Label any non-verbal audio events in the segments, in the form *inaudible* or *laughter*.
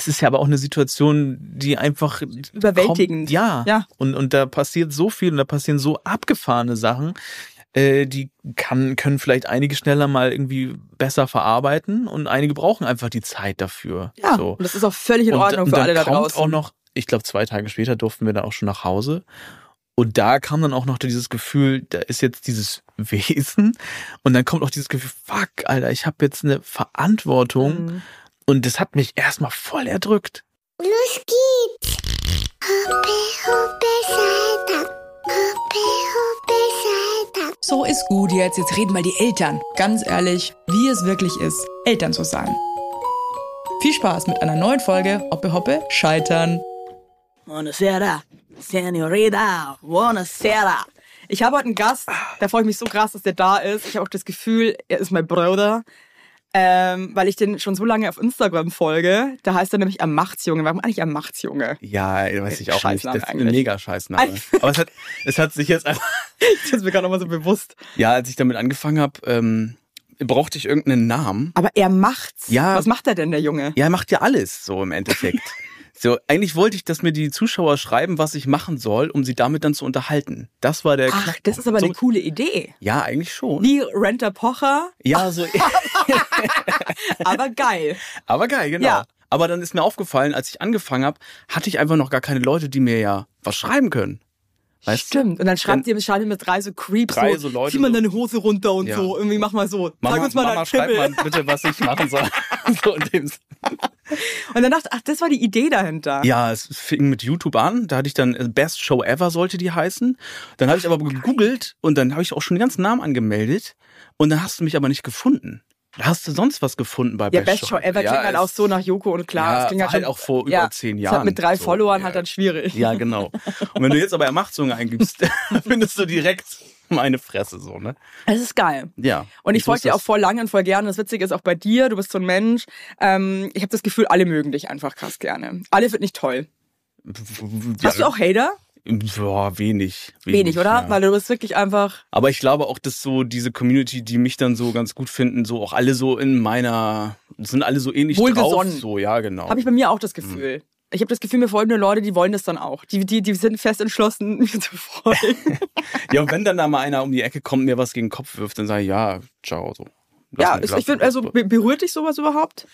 es ist ja aber auch eine Situation, die einfach Überwältigend. Kommt, ja. Ja. Und, und da passiert so viel und da passieren so abgefahrene Sachen. Äh, die kann, können vielleicht einige schneller mal irgendwie besser verarbeiten und einige brauchen einfach die Zeit dafür. Ja, So. und das ist auch völlig in Und- Ordnung und für dann alle da kommt draußen. auch noch, ich glaube, zwei Tage später durften wir dann auch schon nach Hause. Und da kam dann auch noch dieses Gefühl, da ist jetzt dieses Wesen. Und dann kommt auch dieses Gefühl, fuck, Alter, ich habe jetzt eine Verantwortung. Mhm. Und das hat mich erstmal voll erdrückt. Los geht's. Hoppe, hoppe. Hoppe, hoppe. So ist gut jetzt. Jetzt reden mal die Eltern. Ganz ehrlich, wie es wirklich ist, Eltern zu sein. Viel Spaß mit einer neuen Folge Hoppe Hoppe Scheitern. Buonasera, Senorita, buonasera. Ich habe heute einen Gast, da freue ich mich so krass, dass der da ist. Ich habe auch das Gefühl, er ist mein Bruder, ähm, weil ich den schon so lange auf Instagram folge. Da heißt er nämlich Amachtsjunge. Warum eigentlich Amachtsjunge? Ja, weiß ich auch Scheißname nicht. Das ist ein mega Scheißname. Aber es hat, es hat sich jetzt einfach, *laughs* Das ist mir gerade nochmal so bewusst. ja, als ich damit angefangen habe, ähm, brauchte ich irgendeinen Namen. Aber er macht's. Ja. Was macht er denn, der Junge? Ja, er macht ja alles so im Endeffekt. *laughs* so, eigentlich wollte ich, dass mir die Zuschauer schreiben, was ich machen soll, um sie damit dann zu unterhalten. Das war der Ach, das ist aber eine so, coole Idee. Ja, eigentlich schon. Wie Renter Pocher, Ja, so. *laughs* *laughs* aber geil. Aber geil, genau. Ja. Aber dann ist mir aufgefallen, als ich angefangen habe, hatte ich einfach noch gar keine Leute, die mir ja was schreiben können. Weißt du? Stimmt. Und dann schreibt ihr schreibt mit drei so Creeps, Drei so, so Leute zieh mal so. deine Hose runter und Ja. so. Irgendwie mach mal so. Mama, Zeig uns mal Mama schreib mal bitte, was ich machen soll. *laughs* *laughs* so in dem. Und dann dachte ich, ach, das war die Idee dahinter. Ja, es fing mit YouTube an. Da hatte ich dann äh, Best Show Ever sollte die heißen. Dann habe ich aber gegoogelt und dann habe ich auch schon den ganzen Namen angemeldet. Und dann hast du mich aber nicht gefunden. Hast du sonst was gefunden bei Ja, Best, Best Show Ever Ja, klingt halt es- auch so nach Joko und klar. Ja, das klingt halt halt auch vor über ja, zehn Jahren. Halt mit drei so. Followern Ja. halt dann schwierig. Ja, genau. Und wenn du jetzt aber Ermachtzunge eingibst, *laughs* findest du direkt *laughs* meine Fresse so, ne? Es ist geil. Ja. Und ich folge dir auch voll lange und voll gerne. Das Witzige ist auch bei dir, du bist so ein Mensch. Ähm, ich habe das Gefühl, alle mögen dich einfach krass gerne. Alle finden dich toll. Hast du auch Hater? Ja, wenig. Wenig, oder? Ja. Weil du bist wirklich einfach. Aber ich glaube auch, dass so diese Community, die mich dann so ganz gut finden, so auch alle so in meiner, sind alle so ähnlich drauf. Wohlgesonnen. So, ja, genau. Habe ich bei mir auch das Gefühl. Ich habe das Gefühl, mir folgen nur Leute, die wollen das dann auch. Die, die, die sind fest entschlossen, *laughs* mir zu folgen. *laughs* ja, und wenn dann da mal einer um die Ecke kommt, mir was gegen den Kopf wirft, dann sage ich, ja, ciao, so. Lass ja, ich, ich finde, also be- berührt dich sowas überhaupt?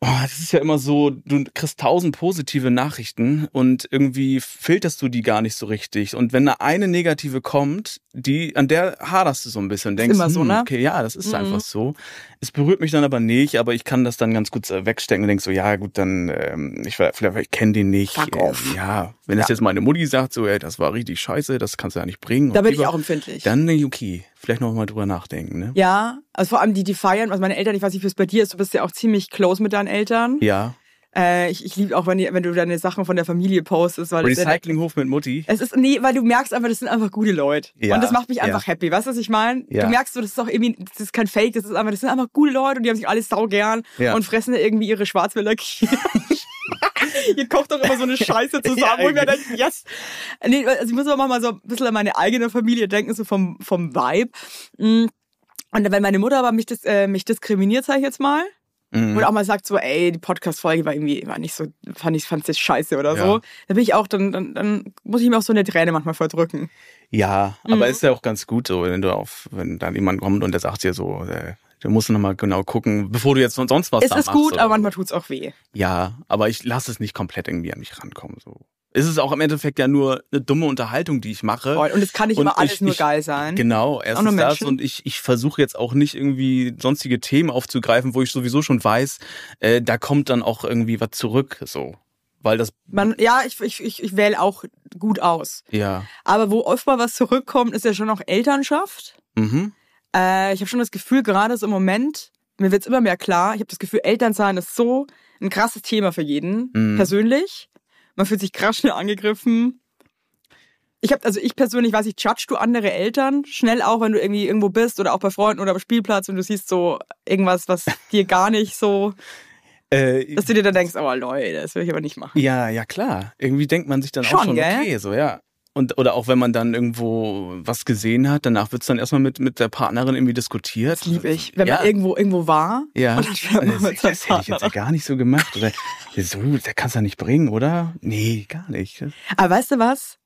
Oh, das ist ja immer so, du kriegst tausend positive Nachrichten und irgendwie filterst du die gar nicht so richtig. Und wenn da eine negative kommt, die, an der haderst du so ein bisschen und denkst, immer so, hm, ne? okay, ja, das ist Mhm. einfach so. Es berührt mich dann aber nicht, aber ich kann das dann ganz gut äh, wegstecken und denk so, ja, gut, dann, ähm, ich, vielleicht, ich kenne den nicht. Fuck Ähm, off. Ja, wenn das Ja. jetzt meine Mutti sagt, so, ey, das war richtig scheiße, das kannst du ja nicht bringen. Da bin ich lieber- auch empfindlich. Dann denke ich, okay, vielleicht noch mal drüber nachdenken, ne? Ja, also vor allem die, die feiern, also meine Eltern, ich weiß nicht, wie es bei dir ist, du bist ja auch ziemlich close mit deinen Eltern. Ja. Äh, ich ich liebe auch, wenn, die, wenn du deine Sachen von der Familie postest, weil das ja- Recyclinghof mit Mutti. es ist, nee, weil du merkst einfach, das sind einfach gute Leute. Ja, und das macht mich ja. einfach happy. Weißt du, was ich meine? Ja. Du merkst so, das ist auch irgendwie, das ist kein Fake, das ist einfach, das sind einfach gute Leute und die haben sich alle saugern Ja. und fressen irgendwie ihre Schwarzwälder Kirsch. *laughs* Ihr kocht doch immer so eine Scheiße zusammen, Ja, wo ich mir denke, yes. Nee, also ich muss aber mal so ein bisschen an meine eigene Familie denken, so vom, vom Vibe. Mm. Und wenn meine Mutter aber mich, dis, äh, mich diskriminiert, sag ich jetzt mal, Mhm. oder auch mal sagt so, ey, die Podcast-Folge war irgendwie, war nicht so, fand ich, fand's jetzt scheiße oder Ja. so. Da bin ich auch, dann, dann, dann muss ich mir auch so eine Träne manchmal verdrücken. Ja, Mhm. aber ist ja auch ganz gut so, wenn du auf, wenn dann jemand kommt und der sagt dir so, äh, du musst nochmal genau gucken, bevor du jetzt son- sonst was es da ist machst. gut, oder aber so. manchmal tut's auch weh. Ja, aber ich lasse es nicht komplett irgendwie an mich rankommen. So. Es ist auch im Endeffekt ja nur eine dumme Unterhaltung, die ich mache. Und es kann nicht Und immer alles ich- nur ich- geil sein. Genau, erstens das und ich, ich versuche jetzt auch nicht irgendwie sonstige Themen aufzugreifen, wo ich sowieso schon weiß, äh, da kommt dann auch irgendwie was zurück, so. Weil das, Man, ja, ich, ich, ich, ich wähle auch gut aus. ja, Aber wo oft mal was zurückkommt, ist ja schon auch Elternschaft. mhm, Äh, ich habe schon das Gefühl, gerade so im Moment, mir wird's immer mehr klar, ich habe das Gefühl, Elternsein ist so ein krasses Thema für jeden, Mhm. persönlich. Man fühlt sich krass schnell angegriffen. Ich habe, also ich persönlich weiß ich, judge du andere Eltern schnell auch, wenn du irgendwie irgendwo bist oder auch bei Freunden oder am Spielplatz und du siehst so irgendwas, was *laughs* dir gar nicht so, äh, dass du dir dann denkst, oh Leute, das will ich aber nicht machen. ja, ja klar. Irgendwie denkt man sich dann auch Schon, schon, gell? okay, so, ja. Und, oder auch wenn man dann irgendwo was gesehen hat, danach wird's dann erstmal mit, mit der Partnerin irgendwie diskutiert. Das liebe ich. Wenn Ja. man irgendwo irgendwo war Ja, und dann fährt man das, mit seinem das hätte ich jetzt ja gar nicht so gemacht. Oder so, der kann's ja nicht bringen, oder? Nee, gar nicht. Aber weißt du was?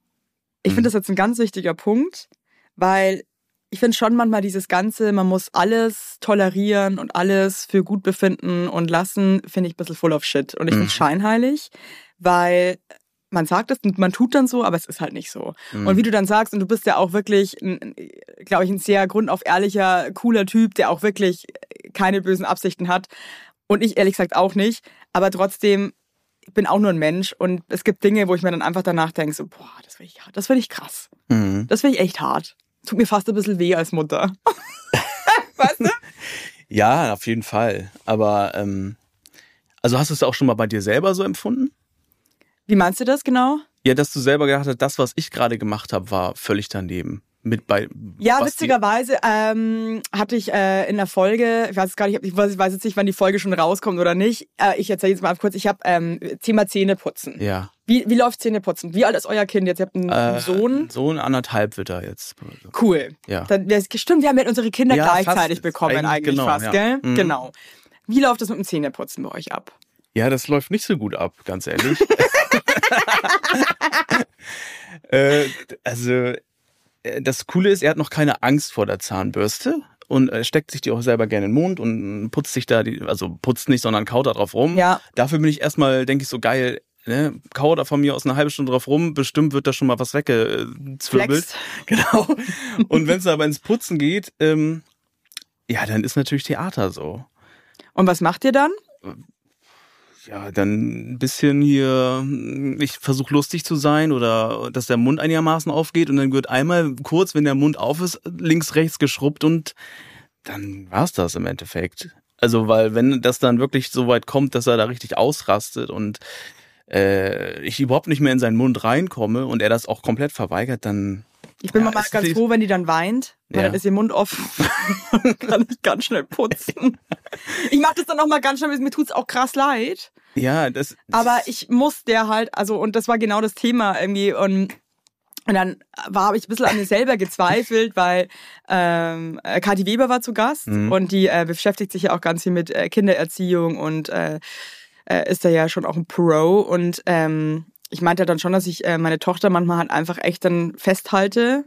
Ich Mhm. finde das jetzt ein ganz wichtiger Punkt, weil ich finde schon manchmal dieses Ganze, man muss alles tolerieren und alles für gut befinden und lassen, finde ich ein bisschen full of shit. Und ich finde Mhm. es scheinheilig, weil man sagt es und man tut dann so, aber es ist halt nicht so. Mhm. Und wie du dann sagst, und du bist ja auch wirklich, glaube ich, ein sehr grundauf ehrlicher, cooler Typ, der auch wirklich keine bösen Absichten hat. Und ich ehrlich gesagt auch nicht. Aber trotzdem, ich bin auch nur ein Mensch und es gibt Dinge, wo ich mir dann einfach danach denke, so, boah, das finde ich, das finde ich krass. Mhm. Das finde ich echt hart. Tut mir fast ein bisschen weh als Mutter. *laughs* weißt du? Ja, auf jeden Fall. Aber ähm, also hast du es auch schon mal bei dir selber so empfunden? Wie meinst du das genau? Ja, dass du selber gedacht hast, das, was ich gerade gemacht habe, war völlig daneben. Mit bei Ja, witzigerweise ähm, hatte ich äh, in der Folge, ich weiß es gar nicht, ich weiß, ich weiß jetzt nicht, wann die Folge schon rauskommt oder nicht. Äh, ich erzähle jetzt mal kurz, ich habe ähm, Thema Zähneputzen. Ja. Wie, wie läuft Zähneputzen? Wie alt ist euer Kind jetzt? Ihr habt einen Äh, Sohn? Sohn anderthalb wird er jetzt. Cool. Ja. Dann, das, stimmt, wir haben ja unsere Kinder Ja, gleichzeitig bekommen Eigentlich eigentlich genau, fast, ja. gell? Mhm. Genau. Wie läuft das mit dem Zähneputzen bei euch ab? Ja, das läuft nicht so gut ab, ganz ehrlich. *laughs* *laughs* äh, also, äh, das Coole ist, er hat noch keine Angst vor der Zahnbürste und äh, steckt sich die auch selber gerne in den Mund und putzt sich da, die, also putzt nicht, sondern kaut da drauf rum. Ja. Dafür bin ich erstmal, denke ich, so geil, ne, kau da von mir aus eine halbe Stunde drauf rum, bestimmt wird da schon mal was weggezwirbelt. *laughs* Genau. Und wenn es aber ins Putzen geht, ähm, ja, dann ist natürlich Theater so. Und was macht ihr dann? Ja, dann ein bisschen hier, ich versuche lustig zu sein oder dass der Mund einigermaßen aufgeht und dann wird einmal kurz, wenn der Mund auf ist, links, rechts geschrubbt und dann war's das im Endeffekt. Also, weil wenn das dann wirklich so weit kommt, dass er da richtig ausrastet und äh, ich überhaupt nicht mehr in seinen Mund reinkomme und er das auch komplett verweigert, dann Ich bin Ja, mal ganz froh, wenn die dann weint, weil Ja. dann ist ihr Mund offen. *laughs* Kann ich ganz schnell putzen. Ich mache das dann auch mal ganz schnell, mir tut's auch krass leid. ja, das Aber ich muss der halt, also, und das war genau das Thema irgendwie. Und, und dann war habe ich ein bisschen an mir selber gezweifelt, weil ähm, äh, Kathi Weber war zu Gast Mhm. und die äh, beschäftigt sich ja auch ganz viel mit äh, Kindererziehung und äh, äh, ist da ja schon auch ein Pro. Und ähm, ich meinte dann schon, dass ich äh, meine Tochter manchmal halt einfach echt dann festhalte.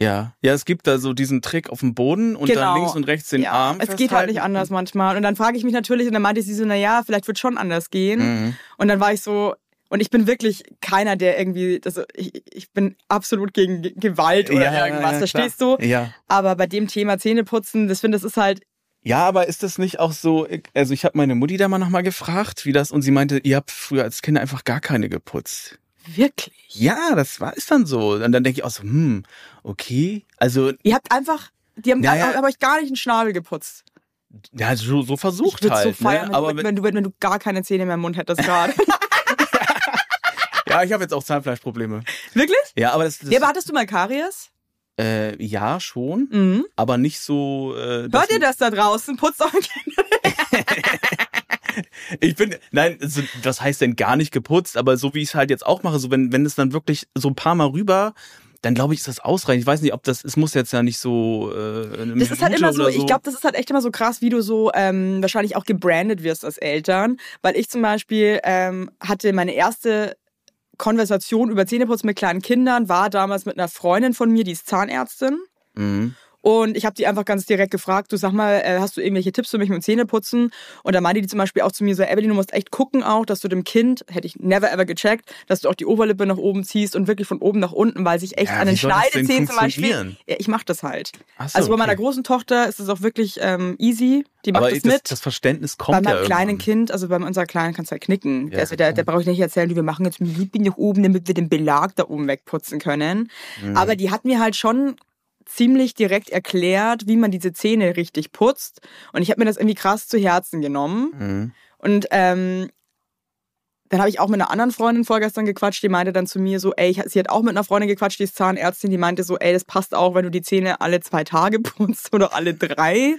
Ja, ja, es gibt da so diesen Trick auf dem Boden und Genau. dann links und rechts den ja, Arm. es geht halt nicht festhalten. anders manchmal. Und dann frage ich mich natürlich, und dann meinte sie so, na ja, vielleicht wird schon anders gehen. Mhm. Und dann war ich so, und ich bin wirklich keiner, der irgendwie, das, ich, ich bin absolut gegen Ge- Gewalt oder Ja, ja, irgendwas, ja, verstehst klar. du? Ja. Aber bei dem Thema Zähneputzen, das finde ich, das ist halt, Ja, aber ist das nicht auch so, also ich habe meine Mutti da mal nochmal gefragt, wie das, und sie meinte, ihr habt früher als Kinder einfach gar keine geputzt. wirklich. Ja, das war ist dann so. Und dann denke ich auch so, hm, okay. Also, Ihr habt einfach, die haben, Ja, ja. haben euch gar nicht einen Schnabel geputzt. ja, so, so versucht ich halt. so feiern, ne? wenn, Aber du, wenn, du, wenn du gar keine Zähne mehr im Mund hättest gerade. *laughs* *laughs* ja, ich habe jetzt auch Zahnfleischprobleme. wirklich? Ja, aber das, das Ja, aber hattest du mal Karies? Äh, ja schon, Mhm. aber nicht so. Äh, Hört ihr das da draußen? Putzt eure Kinder. *laughs* Ich bin, nein, also, was heißt denn gar nicht geputzt, aber so wie ich es halt jetzt auch mache, so wenn, wenn es dann wirklich so ein paar Mal rüber, dann glaube ich, ist das ausreichend. Ich weiß nicht, ob das, es muss jetzt ja nicht so. Äh, eine Das ist halt immer so, oder ich glaube, das ist halt echt immer so krass, wie du so ähm, wahrscheinlich auch gebrandet wirst als Eltern. Weil ich zum Beispiel ähm, hatte meine erste Konversation über Zähneputzen mit kleinen Kindern, war damals mit einer Freundin von mir, die ist Zahnärztin. Mhm. Und ich habe die einfach ganz direkt gefragt, du sag mal, äh, hast du irgendwelche Tipps für mich mit dem Zähneputzen? Und da meinte die zum Beispiel auch zu mir so, Evelyn, du musst echt gucken auch, dass du dem Kind, hätte ich never ever gecheckt, dass du auch die Oberlippe nach oben ziehst und wirklich von oben nach unten, weil sich echt Ja, an den Schneidezähnen zum Beispiel... Ja, ich mach das halt. So, also bei meiner okay. großen Tochter ist es auch wirklich ähm, easy, die macht Aber das das, mit. das Verständnis bei kommt ja meinem kleinen irgendwann. Kind, also bei unserer Kleinen kannst du halt knicken. Ja, der ist, der, der brauche ich nicht erzählen, du, wir machen jetzt mit Liebling nach oben, damit wir den Belag da oben wegputzen können. Mhm. Aber die hat mir halt schon ziemlich direkt erklärt, wie man diese Zähne richtig putzt. Und ich habe mir das irgendwie krass zu Herzen genommen. Mhm. Und ähm, dann habe ich auch mit einer anderen Freundin vorgestern gequatscht, die meinte dann zu mir so, ey, ich- sie hat auch mit einer Freundin gequatscht, die ist Zahnärztin, die meinte so, ey, das passt auch, wenn du die Zähne alle zwei Tage *laughs* putzt oder alle drei.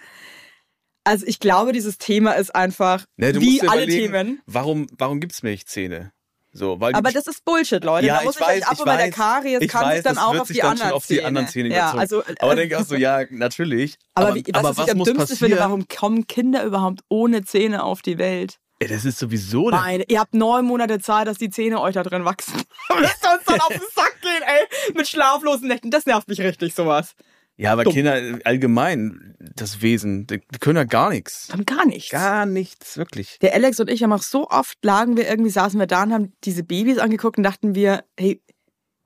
Also ich glaube, dieses Thema ist einfach Ne, du wie alle Themen. Warum, warum gibt's Milchzähne? So, weil Aber das ist Bullshit, Leute. Ja, da muss ich ich, weiß, euch ab ich und bei der Karies ich kann weiß, sich dann auch auf die, dann auf die anderen Zähne Ja, also, aber äh, denke auch so, ja, natürlich. aber, wie, aber was, was ich am muss dümmsten finde, warum kommen Kinder überhaupt ohne Zähne auf die Welt? Ey, das ist sowieso Nein, ihr habt neun Monate Zeit, dass die Zähne euch da drin wachsen. *laughs* Müsst ihr uns dann auf den Sack gehen, ey, mit schlaflosen Nächten. Das nervt mich richtig, sowas. Ja, aber Dumm. Kinder äh, allgemein, das Wesen, die, können ja gar nichts. Dann gar nichts. Gar nichts, wirklich. Der Alex und ich haben auch so oft lagen wir irgendwie, saßen wir da und haben diese Babys angeguckt und dachten wir, hey,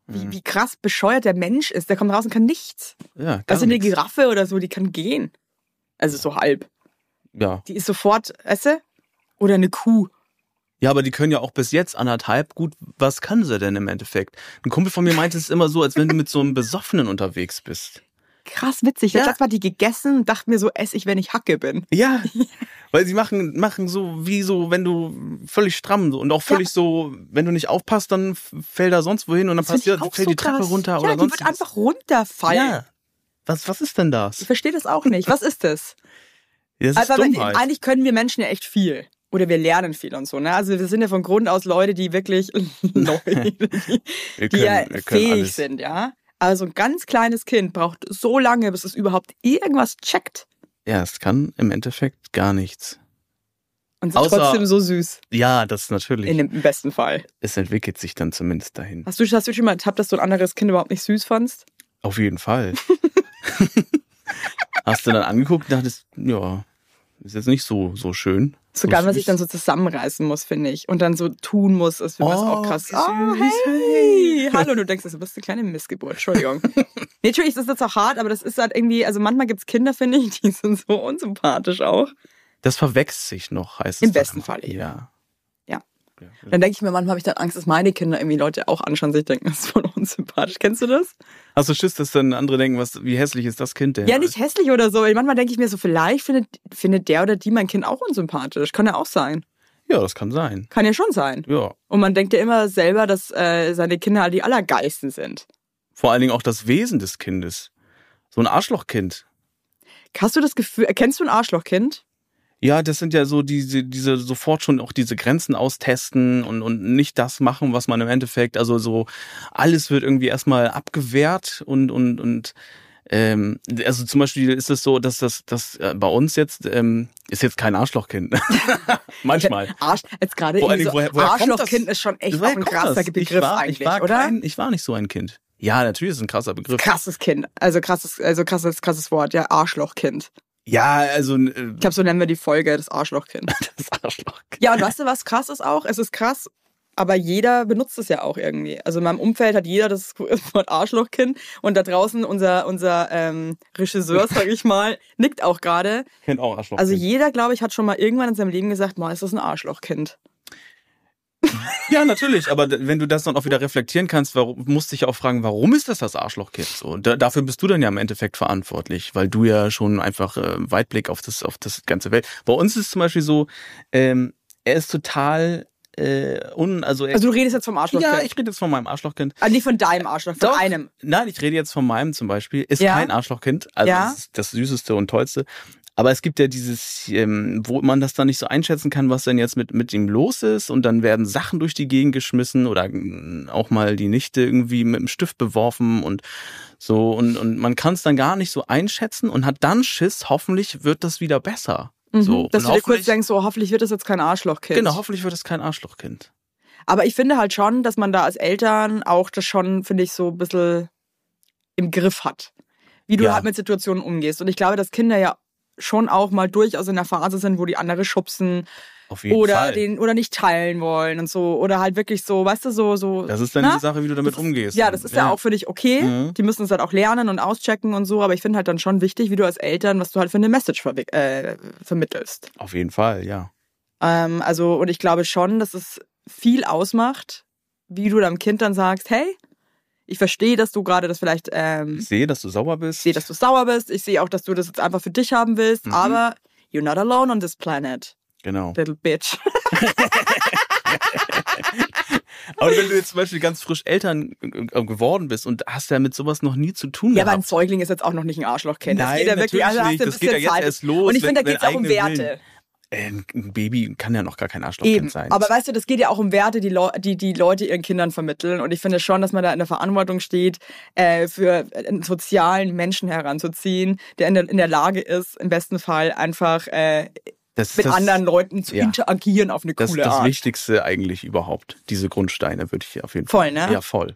Mhm. wie, wie krass bescheuert der Mensch ist. Der kommt raus und kann nichts. Ja, gar Das ist eine nichts. Giraffe oder so, die kann gehen. Also so halb. Ja. Die ist sofort, weißt du? Oder eine Kuh. ja, aber die können ja auch bis jetzt anderthalb gut. Was kann sie denn im Endeffekt? Ein Kumpel von mir meinte es ist immer so, als wenn du mit so einem Besoffenen unterwegs bist. Krass witzig. Ja. Ja. Letztes Mal die gegessen und dachte mir so, ess ich, wenn ich Hacke bin. Ja, *laughs* weil sie machen, machen so wie so, wenn du völlig stramm so und auch völlig so, wenn du nicht aufpasst, dann fällt er sonst wohin und dann ich auch fällt so die Treppe krass. runter ja, oder die sonst wird einfach runterfallen. Ja. Was, was ist denn Ich das? verstehe das auch nicht. Was ist das? Ja, das ist Also, Dummheit. eigentlich können wir Menschen ja echt viel. Oder wir lernen viel und so. Ne? Also wir sind ja von Grund aus Leute, die wirklich *laughs* Leute, *laughs* die, wir die ja fähig alles. sind, ja. Also ein ganz kleines Kind braucht so lange, bis es überhaupt irgendwas checkt. Ja, es kann im Endeffekt gar nichts. Und sind Außer- trotzdem so süß. Ja, das natürlich. In dem im besten Fall. es entwickelt sich dann zumindest dahin. Hast du, hast du schon mal ertappt, dass du ein anderes Kind überhaupt nicht süß fandst? Auf jeden Fall. *laughs* Hast du dann angeguckt und dachtest, ja, ist jetzt nicht so, so schön. Sogar süß. sich dann so zusammenreißen muss, finde ich. Und dann so tun muss, als wäre Oh, auch krass. Oh, hey. Hallo, du denkst, du bist eine kleine Missgeburt. Entschuldigung. *laughs* nee, natürlich ist das jetzt auch hart, aber das ist halt irgendwie, also manchmal gibt's Kinder, finde ich, die sind so unsympathisch auch. Das verwechselt sich noch, heißt es. Im besten. Fall eben. Ja. Ja. Dann denke ich mir, manchmal habe ich dann Angst, dass meine Kinder irgendwie Leute auch anschauen, sich denken, *laughs* das ist voll unsympathisch. Kennst du das? Hast du Schiss, dass dann andere denken, was, wie hässlich ist das Kind denn? Ja, nicht hässlich oder so. Manchmal denke ich mir so, vielleicht findet, findet der oder die mein Kind auch unsympathisch. Kann ja auch sein. Ja, das kann sein. Kann ja schon sein. Ja. Und man denkt ja immer selber, dass äh, seine Kinder halt die allergeilsten sind. Vor allen Dingen auch das Wesen des Kindes. So ein Arschlochkind. Hast du das Gefühl, kennst du ein Arschlochkind? Ja, das sind ja so diese, diese sofort schon auch diese Grenzen austesten und, und nicht das machen, was man im Endeffekt, also so alles wird irgendwie erstmal abgewehrt und, und, und ähm, also zum Beispiel ist es so, dass das, das äh, bei uns jetzt ähm, ist jetzt kein Arschlochkind. *laughs* Manchmal. Arsch, jetzt gerade so, woher- woher Arschlochkind ist schon echt ein krasser das? Begriff ich war, eigentlich, ich war oder? Kein, ich war nicht so ein Kind. Ja, natürlich ist es ein krasser Begriff. Krasses Kind. Also krasses, also krasses, krasses Wort, ja, Arschlochkind. Ja, also äh, Ich glaube, so nennen wir die Folge, das Arschlochkind. *laughs* das Arschlochkind. Ja, und weißt du, was krass ist auch? Es ist krass, aber jeder benutzt es ja auch irgendwie. Also in meinem Umfeld hat jeder das *laughs* Wort Arschlochkind und da draußen unser, unser ähm, Regisseur, *laughs* sag ich mal, nickt auch gerade. Ich kenn auch Arschlochkind. Also jeder, glaube ich, hat schon mal irgendwann in seinem Leben gesagt, mal ist das ein Arschlochkind. *laughs* Ja, natürlich, aber wenn du das dann auch wieder reflektieren kannst, warum, musst dich auch fragen, warum ist das das Arschlochkind? So, da, dafür bist du dann ja im Endeffekt verantwortlich, weil du ja schon einfach äh, Weitblick auf das, auf das ganze Welt. Bei uns ist es zum Beispiel so, ähm, er ist total äh, un, also, er, Also du redest jetzt vom Arschlochkind. ja, ich rede jetzt von meinem Arschlochkind. Ah, nicht von deinem Arschloch, von Doch. einem. Nein, ich rede jetzt von meinem zum Beispiel. Ist Ja. kein Arschlochkind, also Ja. das ist das süßeste und tollste. Aber es gibt ja dieses, ähm, wo man das dann nicht so einschätzen kann, was denn jetzt mit, mit ihm los ist. Und dann werden Sachen durch die Gegend geschmissen oder mm, auch mal die Nichte irgendwie mit dem Stift beworfen und so. Und, und man kann es dann gar nicht so einschätzen und hat dann Schiss, hoffentlich wird das wieder besser. Mhm. So. Dass und du dir kurz denkst, so hoffentlich wird das jetzt kein Arschlochkind. Genau, hoffentlich wird es kein Arschlochkind. Aber ich finde halt schon, dass man da als Eltern auch das schon, finde ich, so ein bisschen im Griff hat. Wie du Ja. halt mit Situationen umgehst. Und ich glaube, dass Kinder ja schon auch mal durchaus in der Phase sind, wo die andere schubsen Auf jeden oder Fall. den oder nicht teilen wollen und so. Oder halt wirklich so, weißt du, so, so. das ist dann Na? die Sache, wie du damit umgehst. Ja, das ist ja, auch für dich okay. Mhm. Die müssen es halt auch lernen und auschecken und so, aber ich finde halt dann schon wichtig, wie du als Eltern, was du halt für eine Message verwick- äh, vermittelst. Auf jeden Fall, ja. Ähm, also, und ich glaube schon, dass es viel ausmacht, wie du deinem Kind dann sagst, hey, ich verstehe, dass du gerade das vielleicht, ähm, Ich sehe, dass du sauer bist. ich sehe, dass du sauer bist, ich sehe auch, dass du das jetzt einfach für dich haben willst, Mhm. aber you're not alone on this planet, Genau. little bitch. *laughs* Aber wenn du jetzt zum Beispiel ganz frisch Eltern äh, geworden bist und hast ja mit sowas noch nie zu tun Ja, aber ein gehabt. Säugling ist jetzt auch noch nicht ein. Das Nein, geht ja wirklich, natürlich also hast du ein Das geht ja bisschen jetzt Zeit. erst los, Und ich finde, da geht es auch um Werte. Willen. Äh, Ein Baby kann ja noch gar kein Arschlochkind Eben. sein. Aber weißt du, das geht ja auch um Werte, die, Leu die die Leute ihren Kindern vermitteln. Und ich finde schon, dass man da in der Verantwortung steht, äh, für einen sozialen Menschen heranzuziehen, der in der, in der Lage ist, im besten Fall einfach äh, das mit das, anderen Leuten zu ja. interagieren auf eine das, coole das Art. Wichtigste eigentlich überhaupt. Diese Grundsteine würde ich hier auf jeden Voll, Fall. ne? Ja, voll.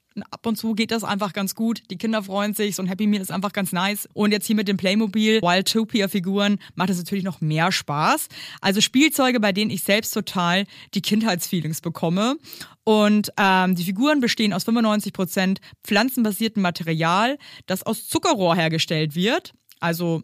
Ab und zu geht das einfach ganz gut. Die Kinder freuen sich. So ein Happy Meal ist einfach ganz nice. Und jetzt hier mit den Playmobil Wildtopia-Figuren macht es natürlich noch mehr Spaß. Also Spielzeuge, bei denen ich selbst total die Kindheitsfeelings bekomme. Und ähm, die Figuren bestehen aus 95% pflanzenbasiertem Material, das aus Zuckerrohr hergestellt wird. Also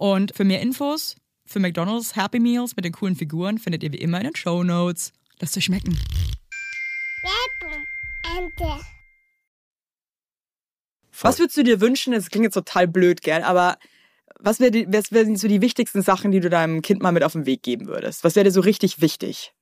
Und für mehr Infos für McDonalds Happy Meals mit den coolen Figuren findet ihr wie immer in den Show Notes. Lasst euch schmecken. Was würdest du dir wünschen? Das klingt jetzt total blöd, gell? Aber was wären wären so die wichtigsten Sachen, die du deinem Kind mal mit auf den Weg geben würdest? Was wäre dir so richtig wichtig?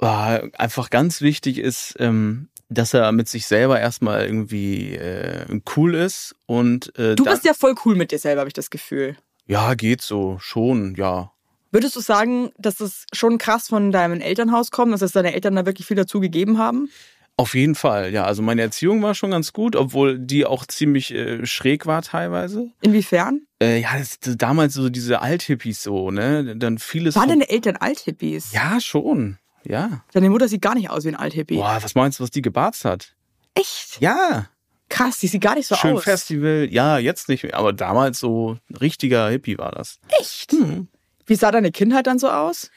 Ah, einfach ganz wichtig ist, ähm, dass er mit sich selber erstmal irgendwie äh, cool ist und äh, Du bist ja voll cool mit dir selber, habe ich das Gefühl. Ja geht so schon ja Würdest du sagen, dass das schon krass von deinem Elternhaus kommt, dass es deine Eltern da wirklich viel dazu gegeben haben? auf jeden Fall ja also meine Erziehung war schon ganz gut obwohl die auch ziemlich äh, schräg war teilweise Inwiefern? äh, ja das, das, damals so diese Althippies so ne dann vieles Waren deine Eltern Althippies? ja schon ja Deine Mutter sieht gar nicht aus wie ein Althippie. boah was meinst du was die gebarzt hat Echt? ja Krass, die sieht gar nicht so schön aus. Festival ja jetzt nicht mehr aber damals so ein richtiger Hippie war das Echt? Wie sah deine Kindheit dann so aus?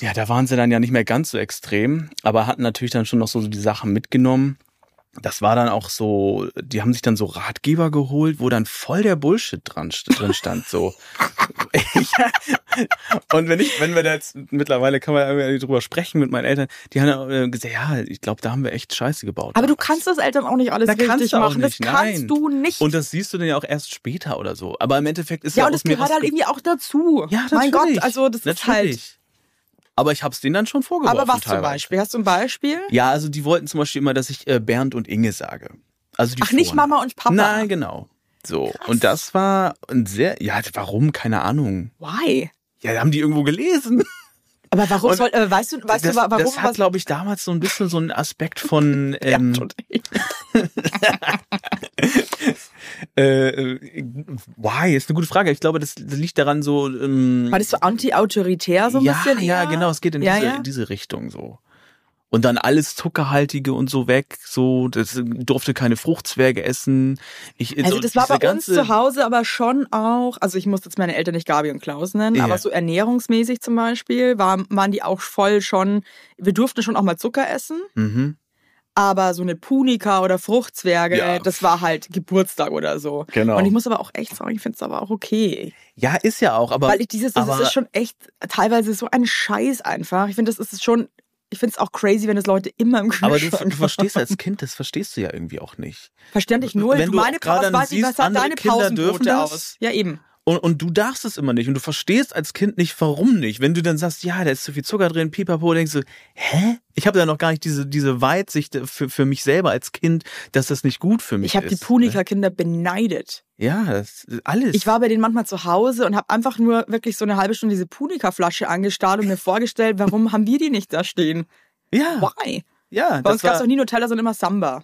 Ja, da waren sie dann ja nicht mehr ganz so extrem, aber hatten natürlich dann schon noch so die Sachen mitgenommen. Das war dann auch so, die haben sich dann so Ratgeber geholt, wo dann voll der Bullshit dran, drin stand, so. *laughs* Und wenn ich, wenn wir da jetzt, mittlerweile kann man drüber sprechen mit meinen Eltern, die haben dann äh, gesagt, ja, ich glaube, da haben wir echt Scheiße gebaut. Aber du kannst das Eltern auch nicht alles Da richtig kannst du auch machen. nicht, das kannst nein. du nicht. Und das siehst du dann ja auch erst später oder so. Aber im Endeffekt ist ja, ja, und das gehört halt ge- irgendwie auch dazu. Ja, mein natürlich. Gott, also das ist halt. Aber ich hab's denen dann schon vorgeworfen. Aber was zum teilweise. Beispiel? Hast du ein Beispiel? Ja, also die wollten zum Beispiel immer, dass ich äh, Bernd und Inge sage. Also die Ach, nicht Vornamen. Mama und Papa. Nein, genau. So. Und das war ein sehr, ja, warum? Keine Ahnung. Why? Ja, haben die irgendwo gelesen. Aber warum soll, äh, weißt du, weißt das, du, wa- warum das hat, glaube ich, damals so ein bisschen so einen Aspekt von, *laughs* ähm, *laughs* äh, äh, why? Ist eine gute Frage. Ich glaube, das, liegt daran so, ähm, war das so anti-autoritär so ein ja, bisschen? ja, eher? genau, es geht in Ja, diese, ja. in diese Richtung so. Und dann alles Zuckerhaltige und so weg, so, das durfte keine Fruchtzwerge essen. Ich, Also so das war bei uns zu Hause aber schon auch, also ich muss jetzt meine Eltern nicht Gabi und Klaus nennen, Ja. aber so ernährungsmäßig zum Beispiel war, waren die auch voll schon, wir durften schon auch mal Zucker essen, Mhm. aber so eine Punika oder Fruchtzwerge, Ja. das war halt Geburtstag oder so. Genau. Und ich muss aber auch echt sagen, ich finde es aber auch okay. Ja, ist ja auch, aber. Weil ich dieses, das aber, ist schon echt teilweise so ein Scheiß einfach. Ich finde, das ist schon, ich finde es auch crazy, wenn das Leute immer im aber du, Kühlschrank du verstehst als Kind, das verstehst du ja irgendwie auch nicht. Verstand ich null. Wenn du du meine gerade was, dann was, andere deine Kinder dürfen Pausenbrote das. aus? Ja, eben. Und, und du darfst es immer nicht. Und du verstehst als Kind nicht, warum nicht. Wenn du dann sagst, ja, da ist zu viel Zucker drin, pipapo, denkst du, hä? Ich habe da noch gar nicht diese, diese Weitsicht für, für mich selber als Kind, dass das nicht gut für mich Ich habe die ist. ne? Punika-Kinder beneidet. Ja, das ist alles. Ich war bei denen manchmal zu Hause und habe einfach nur wirklich so eine halbe Stunde diese Punika-Flasche angestarrt und mir vorgestellt, warum haben wir die nicht da stehen? ja, Why? ja, Bei uns das gab es auch nie Nutella, sondern immer Samba.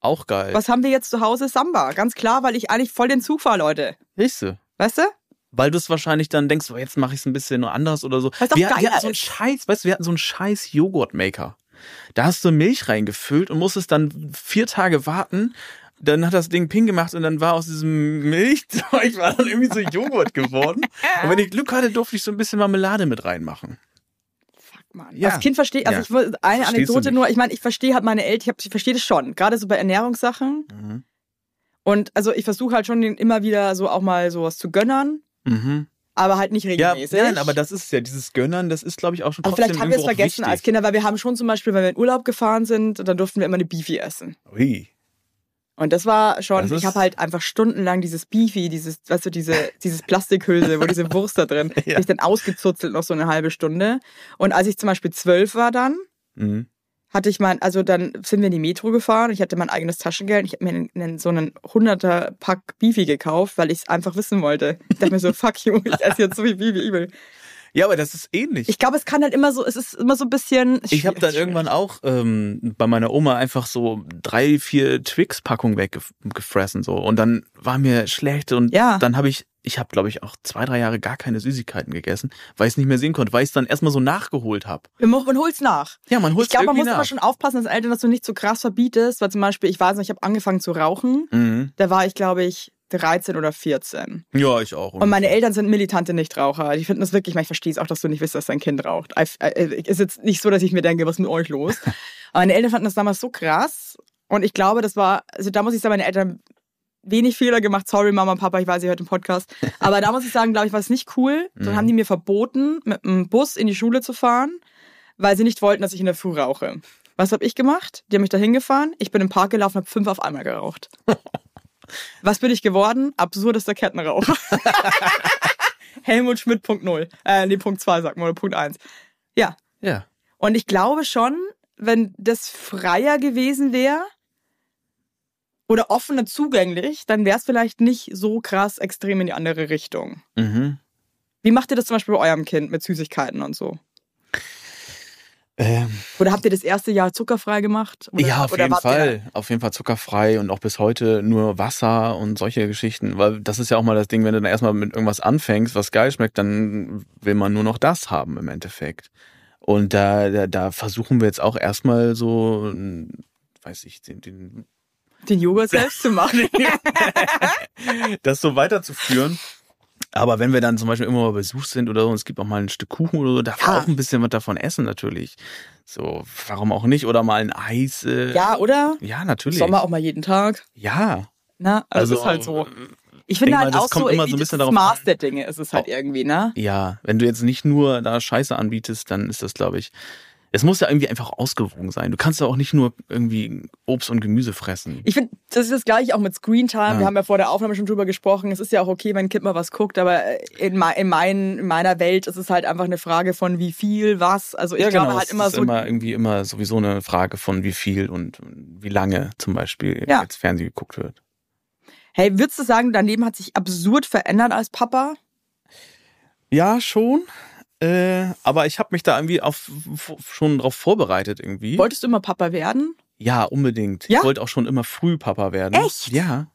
auch geil. Was haben wir jetzt zu Hause? Samba. Ganz klar, weil ich eigentlich voll den Zug fahre, Leute. Siehst du? Weißt du? Weil du es wahrscheinlich dann denkst, oh, jetzt mache ich es ein bisschen anders oder so. Auch wir, geiler wir hatten so einen. Scheiß, weißt du, wir hatten so einen Scheiß Joghurtmaker. Da hast du Milch reingefüllt und musstest dann vier Tage warten. Dann hat das Ding Ping gemacht und dann war aus diesem Milchzeug war dann irgendwie so Joghurt geworden. *laughs* Und wenn ich Glück hatte, durfte ich so ein bisschen Marmelade mit reinmachen. Fuck, Mann. Ja. Als Kind verstehe also Ja. ich eine Verstehst Anekdote nur, ich meine, ich verstehe halt meine Eltern, ich, ich verstehe das schon, gerade so bei Ernährungssachen. Mhm. Und also ich versuche halt schon immer wieder so auch mal sowas zu gönnern, Mhm. aber halt nicht Ja, regelmäßig. nein, aber das ist ja dieses Gönnern, das ist, glaube ich, auch schon aber trotzdem vielleicht haben wir es vergessen wichtig. als Kinder, weil wir haben schon zum Beispiel, wenn wir in Urlaub gefahren sind, dann durften wir immer eine Beefy essen. Ui. Und das war schon, Das ich habe halt einfach stundenlang dieses Beefy, dieses, weißt du, diese, dieses Plastikhülse, wo diese Wurst da drin, *laughs* Ja. ich dann ausgezuzelt noch so eine halbe Stunde. Und als ich zum Beispiel zwölf war dann, Mhm. Hatte ich mein, also dann sind wir in die Metro gefahren, ich hatte mein eigenes Taschengeld, ich habe mir einen, einen, so einen 100er Pack Beefy gekauft, weil ich es einfach wissen wollte. Ich dachte mir so, *laughs* fuck you, ich esse jetzt so viel ich will. Ja, aber das ist ähnlich. Ich glaube, es kann halt immer so, es ist immer so ein bisschen. Ich habe dann irgendwann auch ähm, bei meiner Oma einfach so drei, vier Twix-Packungen weggefressen so und dann war mir schlecht und Ja. dann habe ich, ich habe glaube ich auch zwei, drei Jahre gar keine Süßigkeiten gegessen, weil ich es nicht mehr sehen konnte, weil ich es dann erstmal so nachgeholt habe. Man, holt's nach. Ja, man holt Ich glaube, man muss nach. immer schon aufpassen, dass Eltern das so nicht so krass verbietest, weil zum Beispiel, ich weiß nicht, ich habe angefangen zu rauchen, Mhm. da war ich, glaube ich, 13 oder 14. Ja, ich auch. Und meine Eltern sind militante Nichtraucher. Die finden das wirklich, ich, meine, ich verstehe es auch, dass du nicht weißt, dass dein Kind raucht. Ich, äh, ist jetzt nicht so, dass ich mir denke, was ist mit euch los? *laughs* Aber meine Eltern fanden das damals so krass. Und ich glaube, das war, also da muss ich sagen, meine Eltern wenig Fehler gemacht. Sorry, Mama Papa, ich weiß, ihr hört den Podcast. Aber da muss ich sagen, glaube ich, war es nicht cool. Dann Mhm. haben die mir verboten, mit dem Bus in die Schule zu fahren, weil sie nicht wollten, dass ich in der Früh rauche. Was habe ich gemacht? Die haben mich da hingefahren. Ich bin im Park gelaufen, habe fünf auf einmal geraucht. *laughs* Was bin ich geworden? Absurdester Kettenraucher. *laughs* Helmut Schmidt Punkt null. Äh, nee, Punkt zwei sagt man, oder Punkt eins. Ja. Ja. Und ich glaube schon, wenn das freier gewesen wäre oder offener zugänglich, dann wäre es vielleicht nicht so krass extrem in die andere Richtung. Mhm. Wie macht ihr das zum Beispiel bei eurem Kind mit Süßigkeiten und so? Ähm, Oder habt ihr das erste Jahr zuckerfrei gemacht? Oder, ja, auf jeden Fall. Auf jeden Fall zuckerfrei und auch bis heute nur Wasser und solche Geschichten. Weil das ist ja auch mal das Ding, wenn du dann erstmal mit irgendwas anfängst, was geil schmeckt, dann will man nur noch das haben im Endeffekt. Und da, da, da versuchen wir jetzt auch erstmal so, n- weiß ich, den, den, Den Joghurt selbst zu machen. *laughs* das so weiterzuführen. Aber wenn wir dann zum Beispiel immer mal Besuch sind oder so, und es gibt auch mal ein Stück Kuchen oder so, darf Ja. auch ein bisschen was davon essen natürlich. So, warum auch nicht? Oder mal ein Eis. Äh, ja, oder? ja, natürlich. Sommer auch mal jeden Tag. Ja. Ne? Also, Also, ist halt so. Ich denk finde mal, halt das auch kommt so immer so ein bisschen das Maß der Dinge ist es halt irgendwie, ne? Ja, wenn du jetzt nicht nur da Scheiße anbietest, dann ist das, glaube ich, es muss ja irgendwie einfach ausgewogen sein. Du kannst ja auch nicht nur irgendwie Obst und Gemüse fressen. Ich finde, das ist das gleiche auch mit Screen Time. Ja. Wir haben ja vor der Aufnahme schon drüber gesprochen. Es ist ja auch okay, wenn ein Kind mal was guckt, aber in, in, mein, in meiner Welt ist es halt einfach eine Frage von wie viel, was. Also ich glaube halt es immer ist so. immer irgendwie immer sowieso eine Frage von wie viel und wie lange zum Beispiel Ja. jetzt Fernsehen geguckt wird. hey, würdest du sagen, dein Leben hat sich absurd verändert als Papa? Ja, schon. Äh, aber ich habe mich da irgendwie auf, schon drauf vorbereitet irgendwie. Wolltest du immer Papa werden? Ja, unbedingt. Ja? Ich wollte auch schon immer früh Papa werden. Echt? Ja.